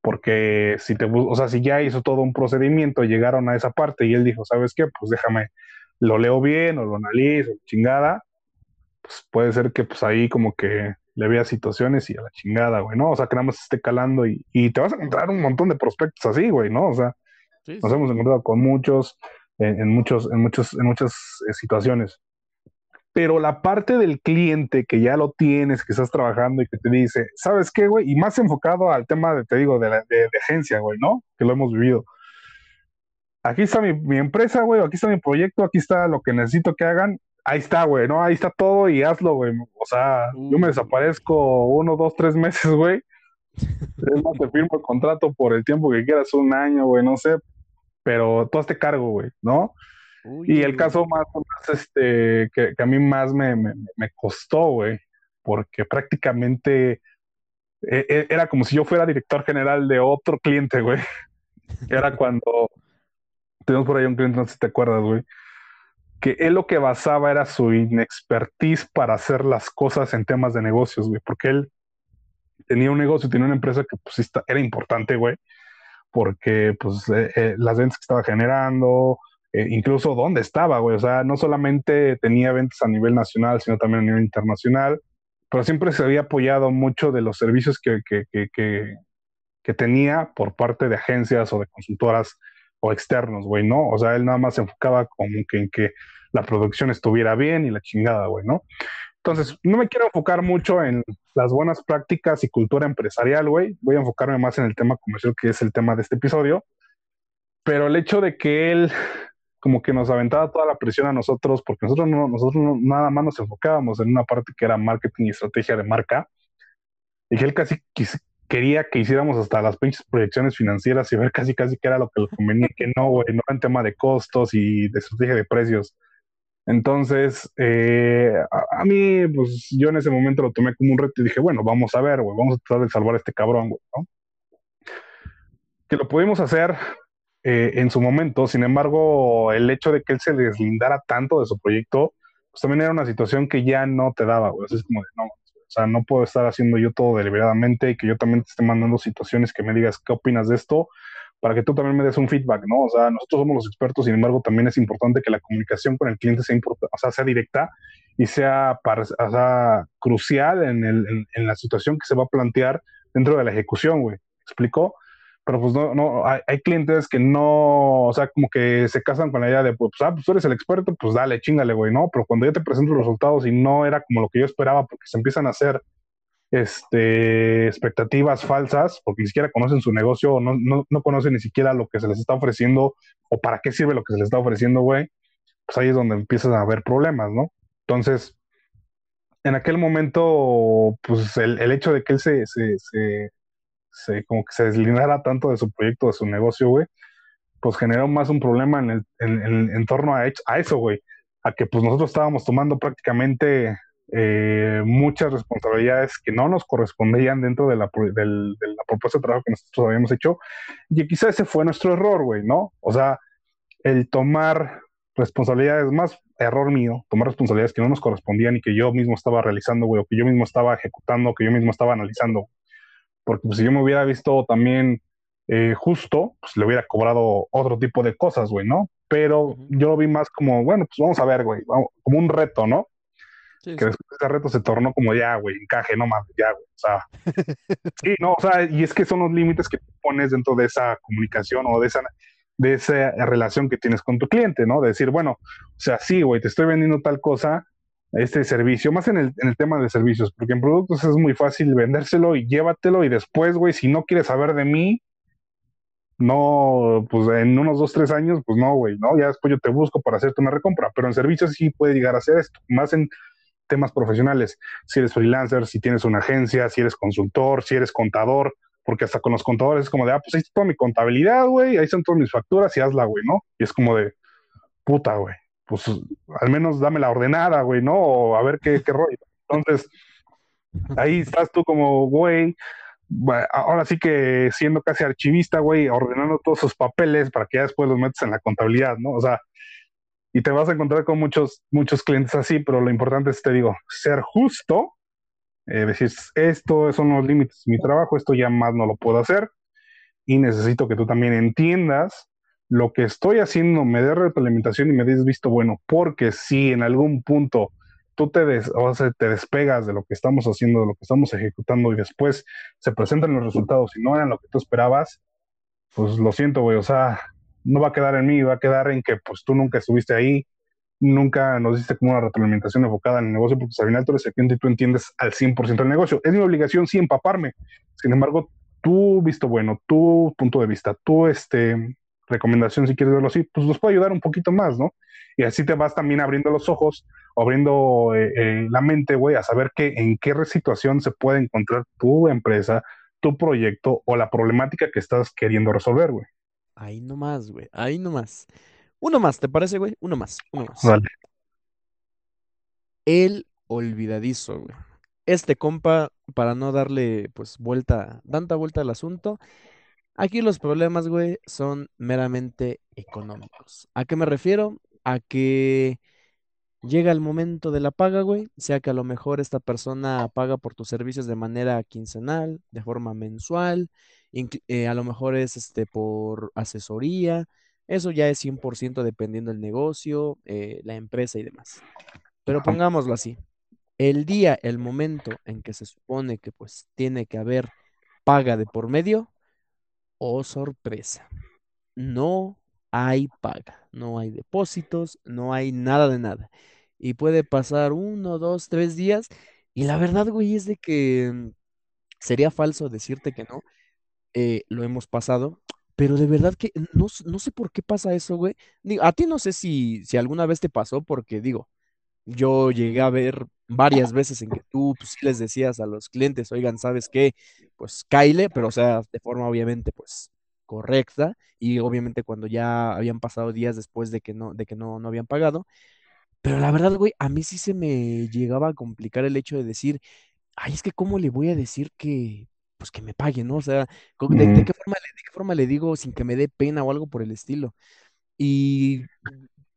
Porque si te, o sea, si ya hizo todo un procedimiento, llegaron a esa parte y él dijo, ¿sabes qué? Pues déjame, lo leo bien o lo analizo, chingada, pues puede ser que pues ahí como que le vea situaciones y a la chingada, güey, ¿no? O sea, que nada más esté calando y, y te vas a encontrar un montón de prospectos así, güey, ¿no? O sea, Sí, nos sí. hemos encontrado con muchos, en, en muchos, en muchos, en muchas eh, situaciones. Pero la parte del cliente que ya lo tienes, que estás trabajando y que te dice, ¿sabes qué, güey? Y más enfocado al tema de, te digo, de, la, de, de agencia, güey, ¿no? Que lo hemos vivido. Aquí está mi, mi empresa, güey, aquí está mi proyecto, aquí está lo que necesito que hagan. Ahí está, güey, ¿no? Ahí está todo y hazlo, güey. O sea, yo me Uh. desaparezco uno, dos, tres meses, güey. Es más, te firmo el contrato por el tiempo que quieras, un año, güey, no sé. Pero tú hazte cargo, güey, ¿no? Uy, Y el caso más, más, este, que, que a mí más me, me, me costó, güey, porque prácticamente eh, eh, era como si yo fuera director general de otro cliente, güey. Era cuando tenemos por ahí un cliente, no sé si te acuerdas, güey, que él lo que basaba era su inexpertise para hacer las cosas en temas de negocios, güey, porque él tenía un negocio, tenía una empresa que pues era importante, güey, porque pues eh, eh, las ventas que estaba generando, eh, incluso dónde estaba, güey, o sea, no solamente tenía ventas a nivel nacional, sino también a nivel internacional, pero siempre se había apoyado mucho de los servicios que, que, que, que, que tenía por parte de agencias o de consultoras o externos, güey, ¿no? O sea, él nada más se enfocaba como que en que la producción estuviera bien y la chingada, güey, ¿no? Entonces, no me quiero enfocar mucho en las buenas prácticas y cultura empresarial, güey. Voy a enfocarme más en el tema comercial, que es el tema de este episodio. Pero el hecho de que él como que nos aventaba toda la presión a nosotros, porque nosotros no, nosotros no- nada más nos enfocábamos en una parte que era marketing y estrategia de marca, y que él casi quis- quería que hiciéramos hasta las pinches proyecciones financieras y ver casi casi qué era lo que le convenía, que no, güey, no en tema de costos y de estrategia de precios. Entonces, eh, a, a mí, pues yo en ese momento lo tomé como un reto y dije, bueno, vamos a ver, güey, vamos a tratar de salvar a este cabrón, güey, ¿no? Que lo pudimos hacer eh, en su momento, sin embargo, el hecho de que él se deslindara tanto de su proyecto, pues también era una situación que ya no te daba, güey. Sea, es como de, no, o sea, no puedo estar haciendo yo todo deliberadamente y que yo también te esté mandando situaciones que me digas qué opinas de esto, para que tú también me des un feedback, ¿no? O sea, nosotros somos los expertos, sin embargo, también es importante que la comunicación con el cliente sea, o sea, directa y sea, crucial en, el, en, en la situación que se va a plantear dentro de la ejecución, güey. ¿Me ¿Explicó? Pero pues no, no, hay, hay clientes que no, o sea, como que se casan con la idea de, pues, ah, pues tú eres el experto, pues dale, chingale, güey, ¿no? Pero cuando yo te presento los resultados y no era como lo que yo esperaba, porque se empiezan a hacer este, expectativas falsas, porque ni siquiera conocen su negocio, o no, no, no conocen ni siquiera lo que se les está ofreciendo, o para qué sirve lo que se les está ofreciendo, güey, pues ahí es donde empiezan a haber problemas, ¿no? Entonces, en aquel momento, pues el, el hecho de que él se, se, se, se, como que se deslindara tanto de su proyecto, de su negocio, güey, pues generó más un problema en, el, en, en, torno a, a eso, güey, a que pues nosotros estábamos tomando prácticamente eh, muchas responsabilidades que no nos correspondían dentro de la, del, de la propuesta de trabajo que nosotros habíamos hecho, y quizá ese fue nuestro error, güey, ¿no? O sea, el tomar responsabilidades, más error mío, tomar responsabilidades que no nos correspondían y que yo mismo estaba realizando, güey, o que yo mismo estaba ejecutando, que yo mismo estaba analizando. Porque pues, si yo me hubiera visto también eh, justo, pues le hubiera cobrado otro tipo de cosas, güey, ¿no? Pero yo lo vi más como, bueno, pues vamos a ver, güey, vamos- como un reto, ¿no? Sí, que después ese reto se tornó como ya, güey, encaje, no mames, ya, güey. O sea, sí, no, o sea, y es que son los límites que pones dentro de esa comunicación o de esa, de esa relación que tienes con tu cliente, ¿no? De decir, bueno, o sea, sí, güey, te estoy vendiendo tal cosa, este servicio, más en el, en el tema de servicios, porque en productos es muy fácil vendérselo y llévatelo y después, güey, si no quieres saber de mí, no, pues en unos dos, tres años, pues no, güey, ¿no? Ya después yo te busco para hacerte una recompra, pero en servicios sí puede llegar a ser esto, más en temas profesionales, si eres freelancer, si tienes una agencia, si eres consultor, si eres contador, porque hasta con los contadores es como de, ah, pues ahí está toda mi contabilidad, güey, ahí están todas mis facturas y hazla, güey, ¿no? Y es como de, puta, güey, pues al menos dame la ordenada, güey, ¿no? A ver qué, qué rollo. Entonces, ahí estás tú como, güey, ahora sí que siendo casi archivista, güey, ordenando todos sus papeles para que ya después los metes en la contabilidad, ¿no? O sea, y te vas a encontrar con muchos, muchos clientes así, pero lo importante es, te digo, ser justo, eh, decir, esto son los límites de mi trabajo, esto ya más no lo puedo hacer, y necesito que tú también entiendas lo que estoy haciendo, me dé retroalimentación y me des visto bueno, porque si en algún punto tú te, des, o sea, te despegas de lo que estamos haciendo, de lo que estamos ejecutando y después se presentan los resultados y no eran lo que tú esperabas, pues lo siento, güey, o sea, no va a quedar en mí, va a quedar en que pues tú nunca estuviste ahí, nunca nos diste como una retroalimentación enfocada en el negocio, porque al final tú eres el cliente y tú entiendes al 100% el negocio. Es mi obligación sí empaparme. Sin embargo, tu visto bueno, tu punto de vista, tu este, recomendación, si quieres verlo así, pues nos puede ayudar un poquito más, ¿no? Y así te vas también abriendo los ojos, abriendo eh, eh, la mente, güey, a saber que en qué situación se puede encontrar tu empresa, tu proyecto o la problemática que estás queriendo resolver, güey. Ahí nomás, güey. Ahí nomás. Uno más, ¿te parece, güey? Uno más, uno más. Vale. El olvidadizo, güey. Este compa, para no darle, pues, vuelta, tanta vuelta al asunto, aquí los problemas, güey, son meramente económicos. ¿A qué me refiero? A que llega el momento de la paga, güey, sea que a lo mejor esta persona paga por tus servicios de manera quincenal, de forma mensual, eh, a lo mejor es este por asesoría, eso ya es 100% dependiendo del negocio, eh, la empresa y demás. Pero pongámoslo así, el día, el momento en que se supone que pues tiene que haber paga de por medio, oh sorpresa, no hay paga, no hay depósitos, no hay nada de nada. Y puede pasar uno, dos, tres días. Y la verdad, güey, es de que mm, sería falso decirte que no. eh, lo hemos pasado. Pero de verdad que no, no sé por qué pasa eso, güey. A ti no sé si, si alguna vez te pasó, porque digo, yo llegué a ver varias veces en que tú pues, sí les decías a los clientes, oigan, ¿sabes qué? Pues cáile, pero o sea, de forma obviamente pues correcta y obviamente cuando ya habían pasado días después de que no, de que no, no habían pagado. Pero la verdad, güey, a mí sí se me llegaba a complicar el hecho de decir, ay, es que cómo le voy a decir que, pues que me pague, ¿no? O sea, ¿de, de qué forma le, de qué forma le digo sin que me dé pena o algo por el estilo? Y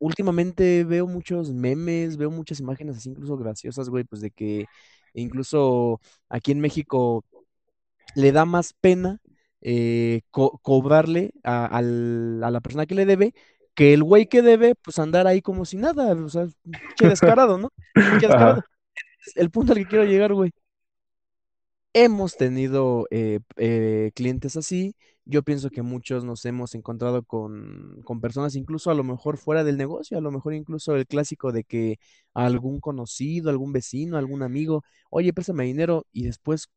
últimamente veo muchos memes, veo muchas imágenes así incluso graciosas, güey, pues de que incluso aquí en México le da más pena eh, co- cobrarle a, la persona que le debe que el güey que debe, pues andar ahí como si nada, o sea, pinche descarado, ¿no? Pinche descarado. El punto al que quiero llegar, güey. Hemos tenido eh, eh, clientes así. Yo pienso que muchos nos hemos encontrado con, con personas incluso a lo mejor fuera del negocio, a lo mejor incluso el clásico de que algún conocido, algún vecino, algún amigo, oye, préstame dinero y después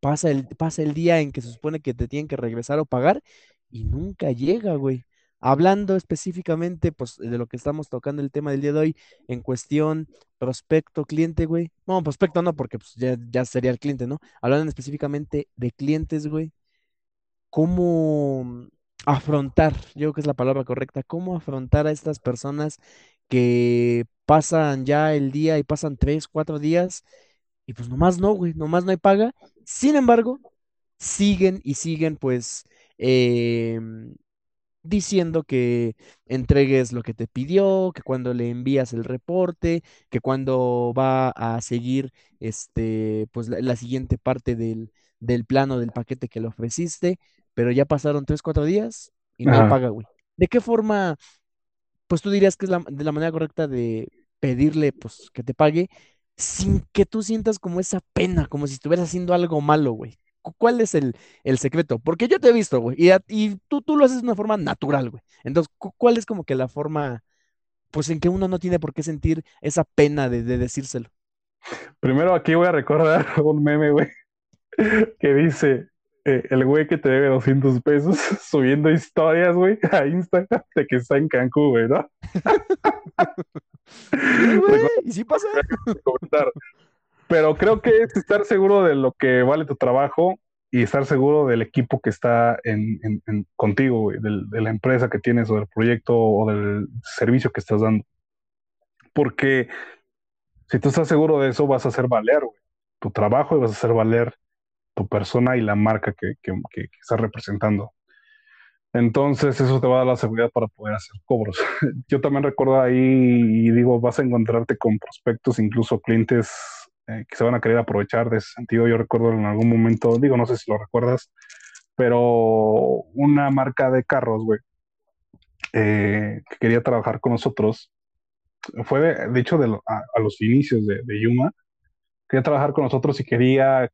pasa el, pasa el día en que se supone que te tienen que regresar o pagar y nunca llega, güey. Hablando específicamente, pues, de lo que estamos tocando el tema del día de hoy, en cuestión prospecto, cliente, güey. No, prospecto no, porque pues, ya, ya sería el cliente, ¿no? Hablando específicamente de clientes, güey. ¿Cómo afrontar? Yo creo que es la palabra correcta. ¿Cómo afrontar a estas personas que pasan ya el día y pasan tres, cuatro días y pues nomás no, güey, nomás no hay paga? Sin embargo, siguen y siguen, pues, em, diciendo que entregues lo que te pidió, que cuando le envías el reporte, que cuando va a seguir este, pues la, la siguiente parte del, del plano del paquete que le ofreciste, pero ya pasaron tres, cuatro días y no paga, güey. ¿De qué forma, pues tú dirías que es la, de la manera correcta de pedirle, pues, que te pague sin que tú sientas como esa pena, como si estuvieras haciendo algo malo, güey? Cu- ¿Cuál es el, el secreto? Porque yo te he visto, güey, y, tú, tú lo haces de una forma natural, güey. Entonces, cu- ¿cuál es como que la forma, pues, en que uno no tiene por qué sentir esa pena de, de decírselo? Primero aquí voy a recordar un meme, güey, que dice eh, el güey que te debe 200 pesos subiendo historias, güey, a Instagram de que está en Cancún, güey, ¿no? Sí, güey, y sí pasa. Pero creo que es estar seguro de lo que vale tu trabajo y estar seguro del equipo que está en, en- en- contigo, güey, del- de la empresa que tienes o del proyecto o del servicio que estás dando. Porque si tú estás seguro de eso, vas a hacer valer, güey, tu trabajo y vas a hacer valer tu persona y la marca que, que, que- estás representando. Entonces, eso te va a dar la seguridad para poder hacer cobros. Yo también recuerdo ahí y digo, vas a encontrarte con prospectos, incluso clientes eh, que se van a querer aprovechar de ese sentido. Yo recuerdo en algún momento, digo, no sé si lo recuerdas, pero una marca de carros, güey, eh, que quería trabajar con nosotros, fue de, hecho de a, los inicios de Yuma, quería trabajar con nosotros y quería,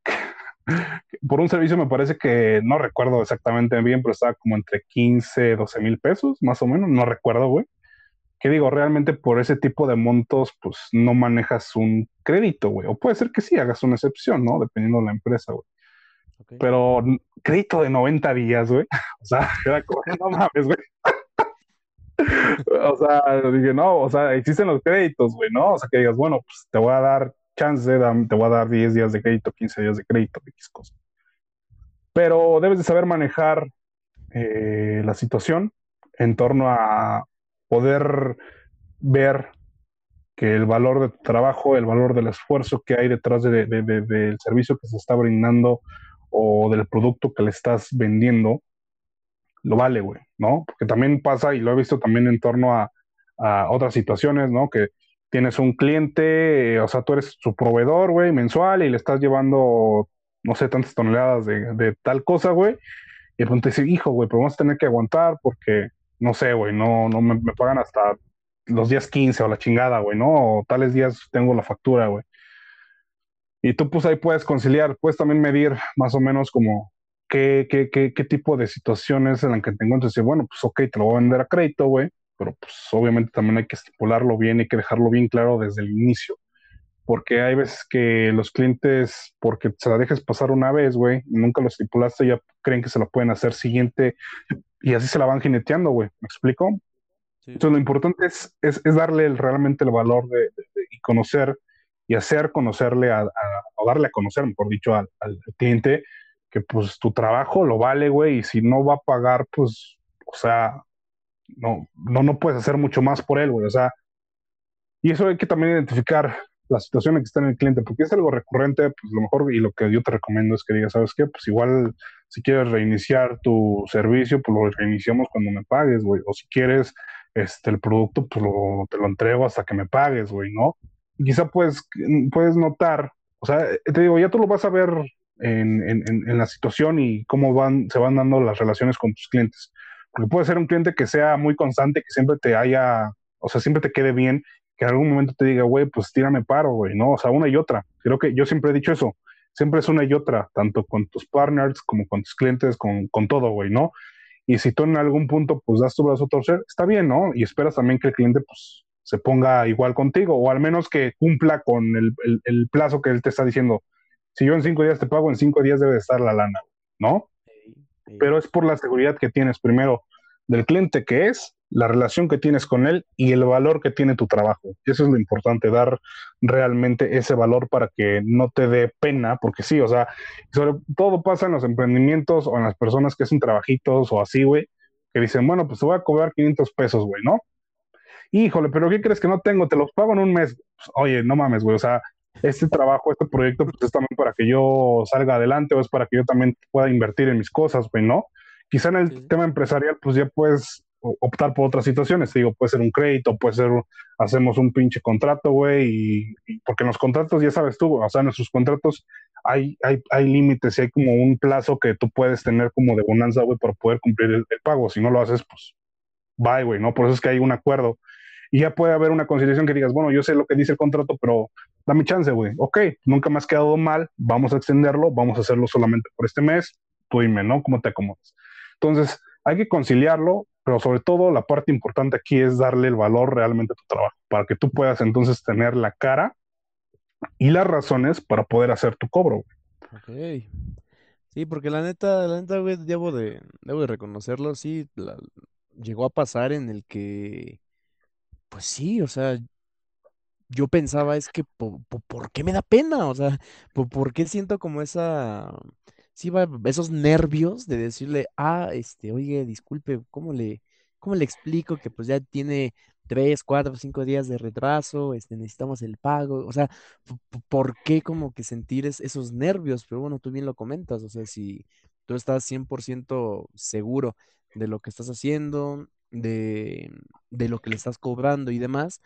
por un servicio me parece que, no recuerdo exactamente bien, pero estaba como entre 15, 12 mil pesos, más o menos, no recuerdo, güey. Que digo, realmente por ese tipo de montos, pues no manejas un crédito, güey. O puede ser que sí, hagas una excepción, ¿no? Dependiendo de la empresa, güey. Pero crédito de 90 días, güey. O sea, era como, no mames, güey. O sea, dije, no, o sea, existen los créditos, güey, ¿no? O sea, que digas, bueno, pues te voy a dar chance, te voy a dar 10 días de crédito, 15 días de crédito, X cosa. Pero debes de saber manejar eh, la situación en torno a poder ver que el valor de tu trabajo, el valor del esfuerzo que hay detrás de- de- de- del servicio que se está brindando o del producto que le estás vendiendo, lo vale, güey, ¿no? Porque también pasa, y lo he visto también en torno a, a otras situaciones, ¿no? Que tienes un cliente, o sea, tú eres su proveedor, güey, mensual, y le estás llevando, no sé, tantas toneladas de, de tal cosa, güey, y de pronto dice, hijo, güey, pero vamos a tener que aguantar porque, no sé, güey, no, no me, pagan hasta los días 15 o la chingada, güey, ¿no? O tales días tengo la factura, güey. Y tú pues ahí puedes conciliar, puedes también medir más o menos como qué, qué, qué, qué tipo de situaciones en la que te encuentres. Y bueno, pues ok, te lo voy a vender a crédito, güey, pero pues obviamente también hay que estipularlo bien, hay que dejarlo bien claro desde el inicio. Porque hay veces que los clientes, porque se la dejes pasar una vez, güey, nunca lo estipulaste, ya creen que se la pueden hacer siguiente y así se la van jineteando, güey. ¿Me explico? Sí. Entonces, lo importante es, es, es darle el- realmente el valor de, de- de- y conocer y hacer conocerle a, a- o darle a conocer, mejor dicho, al, al cliente que pues tu trabajo lo vale, güey, y si no va a pagar, pues, o sea, no, no, no puedes hacer mucho más por él, güey, o sea, y eso hay que también identificar la situación en que está en el cliente, porque es algo recurrente, pues lo mejor y lo que yo te recomiendo es que digas, ¿sabes qué? Pues igual si quieres reiniciar tu servicio, pues lo reiniciamos cuando me pagues, güey, o si quieres este, el producto, pues lo, te lo entrego hasta que me pagues, güey, ¿no? Y quizá puedes, puedes notar, o sea, te digo, ya tú lo vas a ver en, en, en, en la situación y cómo van, se van dando las relaciones con tus clientes. Porque puede ser un cliente que sea muy constante, que siempre te haya, o sea, siempre te quede bien, que en algún momento te diga, güey, pues tírame paro, güey, ¿no? O sea, una y otra. Creo que yo siempre he dicho eso, siempre es una y otra, tanto con tus partners como con tus clientes, con, con todo, güey, ¿no? Y si tú en algún punto, pues das tu brazo a torcer, está bien, ¿no? Y esperas también que el cliente, pues, se ponga igual contigo, o al menos que cumpla con el, el, el plazo que él te está diciendo. Si yo en cinco días te pago, en cinco días debe estar la lana, ¿no? Pero es por la seguridad que tienes primero del cliente que es, la relación que tienes con él y el valor que tiene tu trabajo. Eso es lo importante, dar realmente ese valor para que no te dé pena, porque sí, o sea, sobre todo pasa en los emprendimientos o en las personas que hacen trabajitos o así, güey, que dicen, bueno, pues te voy a cobrar 500 pesos, güey, ¿no? Híjole, pero ¿qué crees que no tengo? Te los pago en un mes. Pues, oye, no mames, güey, o sea, este trabajo, este proyecto, pues es también para que yo salga adelante o es para que yo también pueda invertir en mis cosas, güey, ¿no? Quizá en el Sí. tema empresarial, pues ya puedes optar por otras situaciones. Te digo, puede ser un crédito, puede ser, hacemos un pinche contrato, güey, y, porque en los contratos, ya sabes tú, o sea, en nuestros contratos hay, hay, hay límites y hay como un plazo que tú puedes tener como de bonanza, güey, para poder cumplir el, pago. Si no lo haces, pues, bye, güey, ¿no? Por eso es que hay un acuerdo. Y ya puede haber una conciliación que digas, bueno, yo sé lo que dice el contrato, pero dame chance, güey. Ok, nunca me has quedado mal, vamos a extenderlo, vamos a hacerlo solamente por este mes, tú dime, ¿no? ¿Cómo te acomodas? Entonces, hay que conciliarlo, pero sobre todo la parte importante aquí es darle el valor realmente a tu trabajo, para que tú puedas entonces tener la cara y las razones para poder hacer tu cobro. Ok. Sí, porque la neta, la neta, güey, debo de, debo de reconocerlo, sí, llegó a pasar en el que, pues sí, o sea, yo pensaba es que, ¿por, qué me da pena? O sea, ¿por, qué siento como esa, sí, esos nervios de decirle, ah, este, oye, disculpe, ¿cómo le, cómo le explico que pues ya tiene tres, cuatro, cinco días de retraso, este, necesitamos el pago, o sea, ¿por qué como que sentir esos nervios? Pero bueno, tú bien lo comentas, o sea, si tú estás 100% seguro de lo que estás haciendo, de, de lo que le estás cobrando y demás,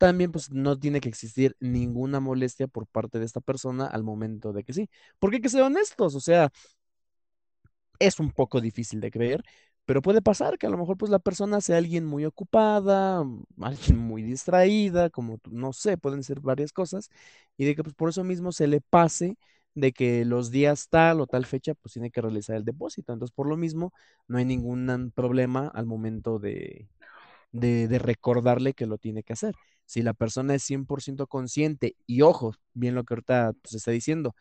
también pues no tiene que existir ninguna molestia por parte de esta persona al momento de que sí. Porque hay que ser honestos, o sea, es un poco difícil de creer, pero puede pasar que a lo mejor pues la persona sea alguien muy ocupada, mm, alguien muy distraída, como no sé, pueden ser varias cosas, y de que pues por eso mismo se le pase de que los días tal o tal fecha pues tiene que realizar el depósito. Entonces por lo mismo no hay ningún problema al momento de, de, recordarle que lo tiene que hacer. Si la persona es 100% consciente y ojo, bien lo que ahorita pues, se está diciendo,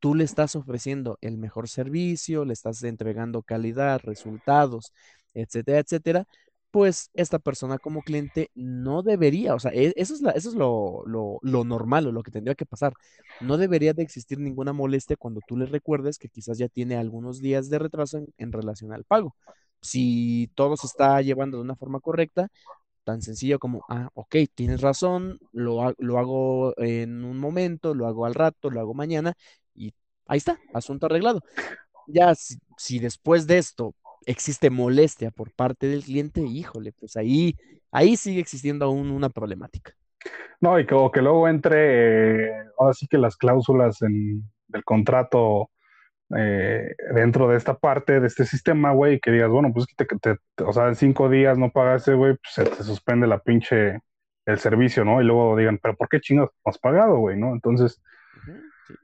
tú le estás ofreciendo el mejor servicio, le estás entregando calidad, resultados, etcétera, etcétera, pues esta persona como cliente no debería, o sea, e, eso es, eso es lo, lo, normal o lo que tendría que pasar. No debería de existir ninguna molestia cuando tú le recuerdes que quizás ya tiene algunos días de retraso en relación al pago si todo se está llevando de una forma correcta, tan sencillo como, ah, ok, tienes razón, lo, lo hago en un momento, lo hago al rato, lo hago mañana y ahí está, asunto arreglado. Ya si, después de esto existe molestia por parte del cliente, híjole, pues ahí, ahí sigue existiendo aún una problemática. No, y que, que luego entre, eh, ahora sí que las cláusulas en, del contrato eh, dentro de esta parte, de este sistema, güey, que digas, bueno, pues que te, o sea, en cinco días no pagaste, güey, pues se te suspende la pinche, el servicio, ¿no? Y luego digan, pero ¿por qué chingados no has pagado, güey, no? Entonces,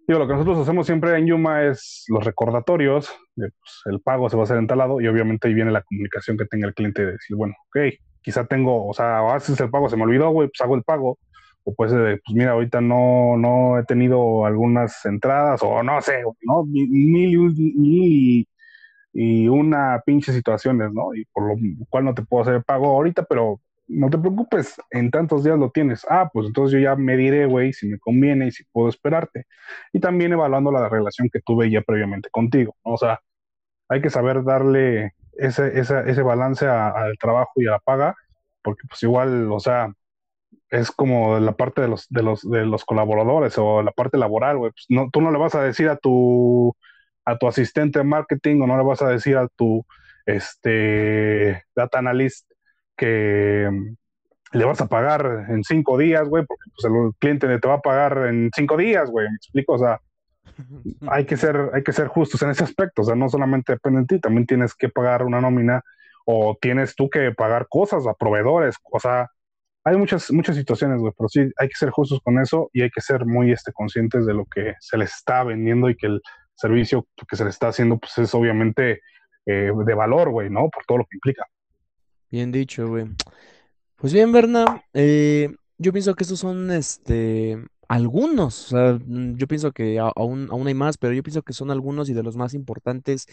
digo, lo que nosotros hacemos siempre en Yuma es los recordatorios, de, pues, el pago se va a hacer entalado y obviamente ahí viene la comunicación que tenga el cliente de decir, bueno, ok, quizá tengo, o sea, a veces el pago se me olvidó, güey, pues hago el pago, o puede ser pues mira, ahorita no, no he tenido algunas entradas, o no sé, ¿no? Mil, y, y, una pinche situaciones, ¿no? Y por lo cual no te puedo hacer pago ahorita, pero no te preocupes, en tantos días lo tienes. Ah, pues entonces yo ya me diré, güey, si me conviene y si puedo esperarte. Y también evaluando la relación que tuve ya previamente contigo, ¿no? O sea, hay que saber darle ese, ese, ese balance al trabajo y a la paga, porque pues igual, o sea, es como la parte de los, de los, de los colaboradores o la parte laboral, güey. Pues no, tú no le vas a decir a tu, a tu asistente de marketing o no le vas a decir a tu este, data analyst que le vas a pagar en cinco días, güey, porque pues, el cliente te va a pagar en cinco días, güey. ¿Me explico? O sea, hay que ser, hay que ser justos en ese aspecto. O sea, no solamente depende de ti, también tienes que pagar una nómina o tienes tú que pagar cosas a proveedores. O sea, hay muchas, muchas situaciones, güey, pero sí hay que ser justos con eso y hay que ser muy este, conscientes de lo que se les está vendiendo y que el servicio que se les está haciendo, pues es obviamente eh, de valor, güey, ¿no? Por todo lo que implica. Bien dicho, güey. Pues bien, Berna, eh, yo pienso que estos son, este, algunos, o sea, mm, yo pienso que aún, aún hay más, pero yo pienso que son algunos y de los más importantes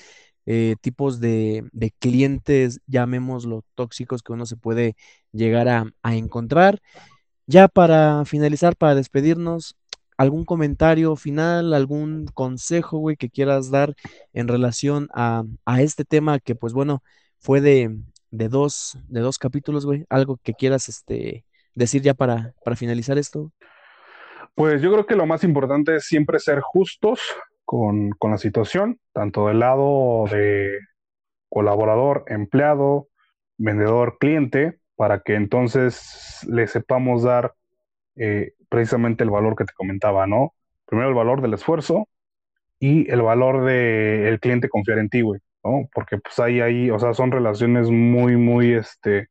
eh, tipos de, de, clientes, llamémoslo tóxicos, que uno se puede llegar a, encontrar. Ya para finalizar, para despedirnos, ¿algún comentario final, algún consejo, güey, que quieras dar en relación a, a este tema que, pues bueno, fue de, de, dos, de dos capítulos, güey? Algo que quieras este, decir ya para, para finalizar esto. Pues yo creo que lo más importante es siempre ser justos con, con la situación, tanto del lado de colaborador, empleado, vendedor-cliente para que entonces le sepamos dar eh, precisamente el valor que te comentaba, ¿no? Primero el valor del esfuerzo y el valor del cliente confiar en ti, güey, ¿no? Porque pues hay ahí, o sea, son relaciones muy, muy, este,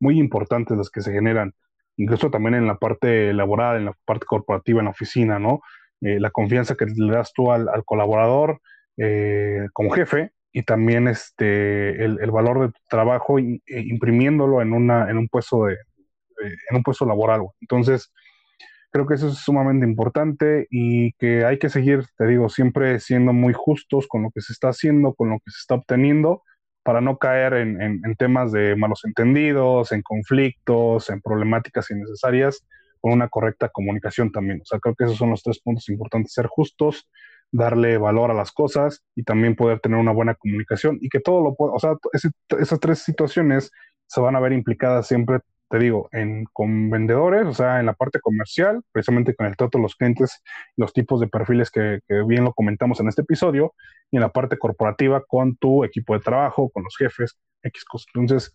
muy importantes las que se generan, incluso también en la parte laboral, en la parte corporativa, en la oficina, ¿no? Eh, la confianza que le das tú al, colaborador eh, como jefe y también este, el, valor de tu trabajo e imprimiéndolo en, una, en, un puesto de, en un puesto laboral. Entonces, creo que eso es sumamente importante y que hay que seguir, te digo, siempre siendo muy justos con lo que se está haciendo, con lo que se está obteniendo, para no caer en, en temas de malos entendidos, en conflictos, en problemáticas innecesarias, con una correcta comunicación también. O sea, creo que esos son los tres puntos importantes, ser justos, darle valor a las cosas y también poder tener una buena comunicación y que todo lo pueda, o sea, esas tres situaciones se van a ver implicadas siempre, te digo, en, con vendedores, o sea, en la parte comercial, precisamente con el trato de los clientes, los tipos de perfiles que, bien lo comentamos en este episodio, y en la parte corporativa con tu equipo de trabajo, con los jefes, X cosas. Entonces,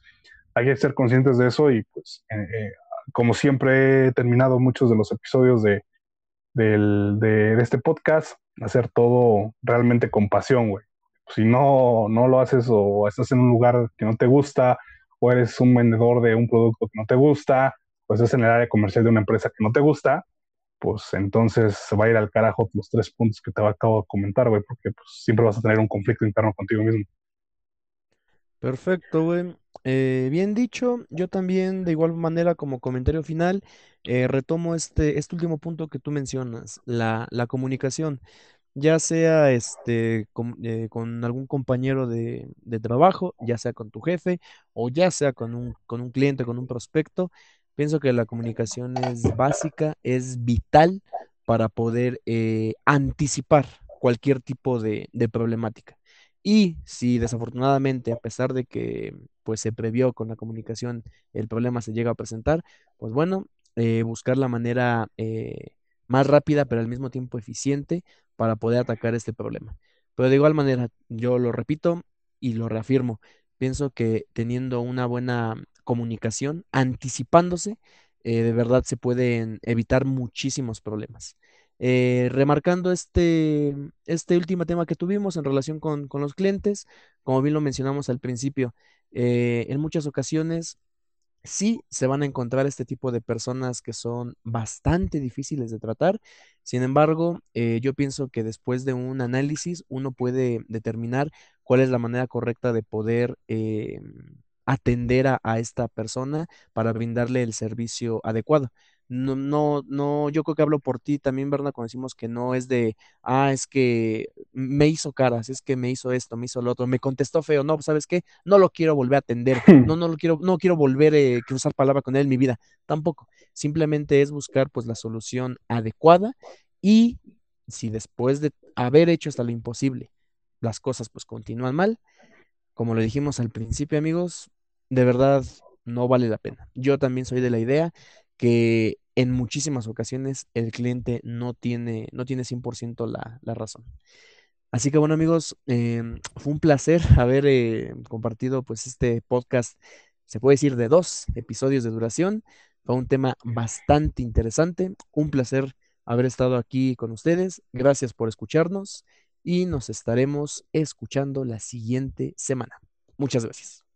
hay que ser conscientes de eso y pues, eh, eh, como siempre he terminado muchos de los episodios de, de, este podcast, hacer todo realmente con pasión, güey. Si no, no lo haces o estás en un lugar que no te gusta, o eres un vendedor de un producto que no te gusta, o estás en el área comercial de una empresa que no te gusta, pues entonces se va a ir al carajo los tres puntos que te acabo de comentar, güey, porque pues, siempre vas a tener un conflicto interno contigo mismo. Perfecto, güey. Eh, bien dicho, yo también de igual manera como comentario final eh, retomo este, este último punto que tú mencionas, la, la comunicación, ya sea este, con, eh, con algún compañero de, de trabajo, ya sea con tu jefe o ya sea con un, con un cliente, con un prospecto. Pienso que la comunicación es básica, es vital para poder anticipar cualquier tipo de, de problemática. Y si desafortunadamente, a pesar de que pues se previó con la comunicación, el problema se llega a presentar, pues bueno, eh, buscar la manera eh, más rápida, pero al mismo tiempo eficiente para poder atacar este problema. Pero de igual manera, yo lo repito y lo reafirmo, pienso que teniendo una buena comunicación, anticipándose, eh, de verdad se pueden evitar muchísimos problemas. Eh, remarcando este, este último tema que tuvimos en relación con, los clientes, como bien lo mencionamos al principio, eh, en muchas ocasiones sí se van a encontrar este tipo de personas que son bastante difíciles de tratar. Sin embargo, eh, yo pienso que después de un análisis uno puede determinar cuál es la manera correcta de poder atender a esta persona para brindarle el servicio adecuado no, no, no, yo creo que hablo por ti también, Berna, cuando decimos que no es de, ah, es que me hizo caras, es que me hizo esto, me hizo lo otro, me contestó feo, no, ¿sabes qué? No lo quiero volver a atender, no, no lo quiero, no quiero volver a eh, cruzar palabra con él en mi vida, tampoco. Simplemente es buscar pues la solución adecuada y si después de haber hecho hasta lo imposible, las cosas pues continúan mal, como lo dijimos al principio, amigos, de verdad no vale la pena. Yo también soy de la idea que en muchísimas ocasiones el cliente no tiene, no tiene 100% la, la razón. Así que bueno amigos, em, fue un placer haber eh, compartido pues este podcast, se puede decir de dos episodios de duración. Fue un tema bastante interesante, un placer haber estado aquí con ustedes. Gracias por escucharnos y nos estaremos escuchando la siguiente semana. Muchas gracias.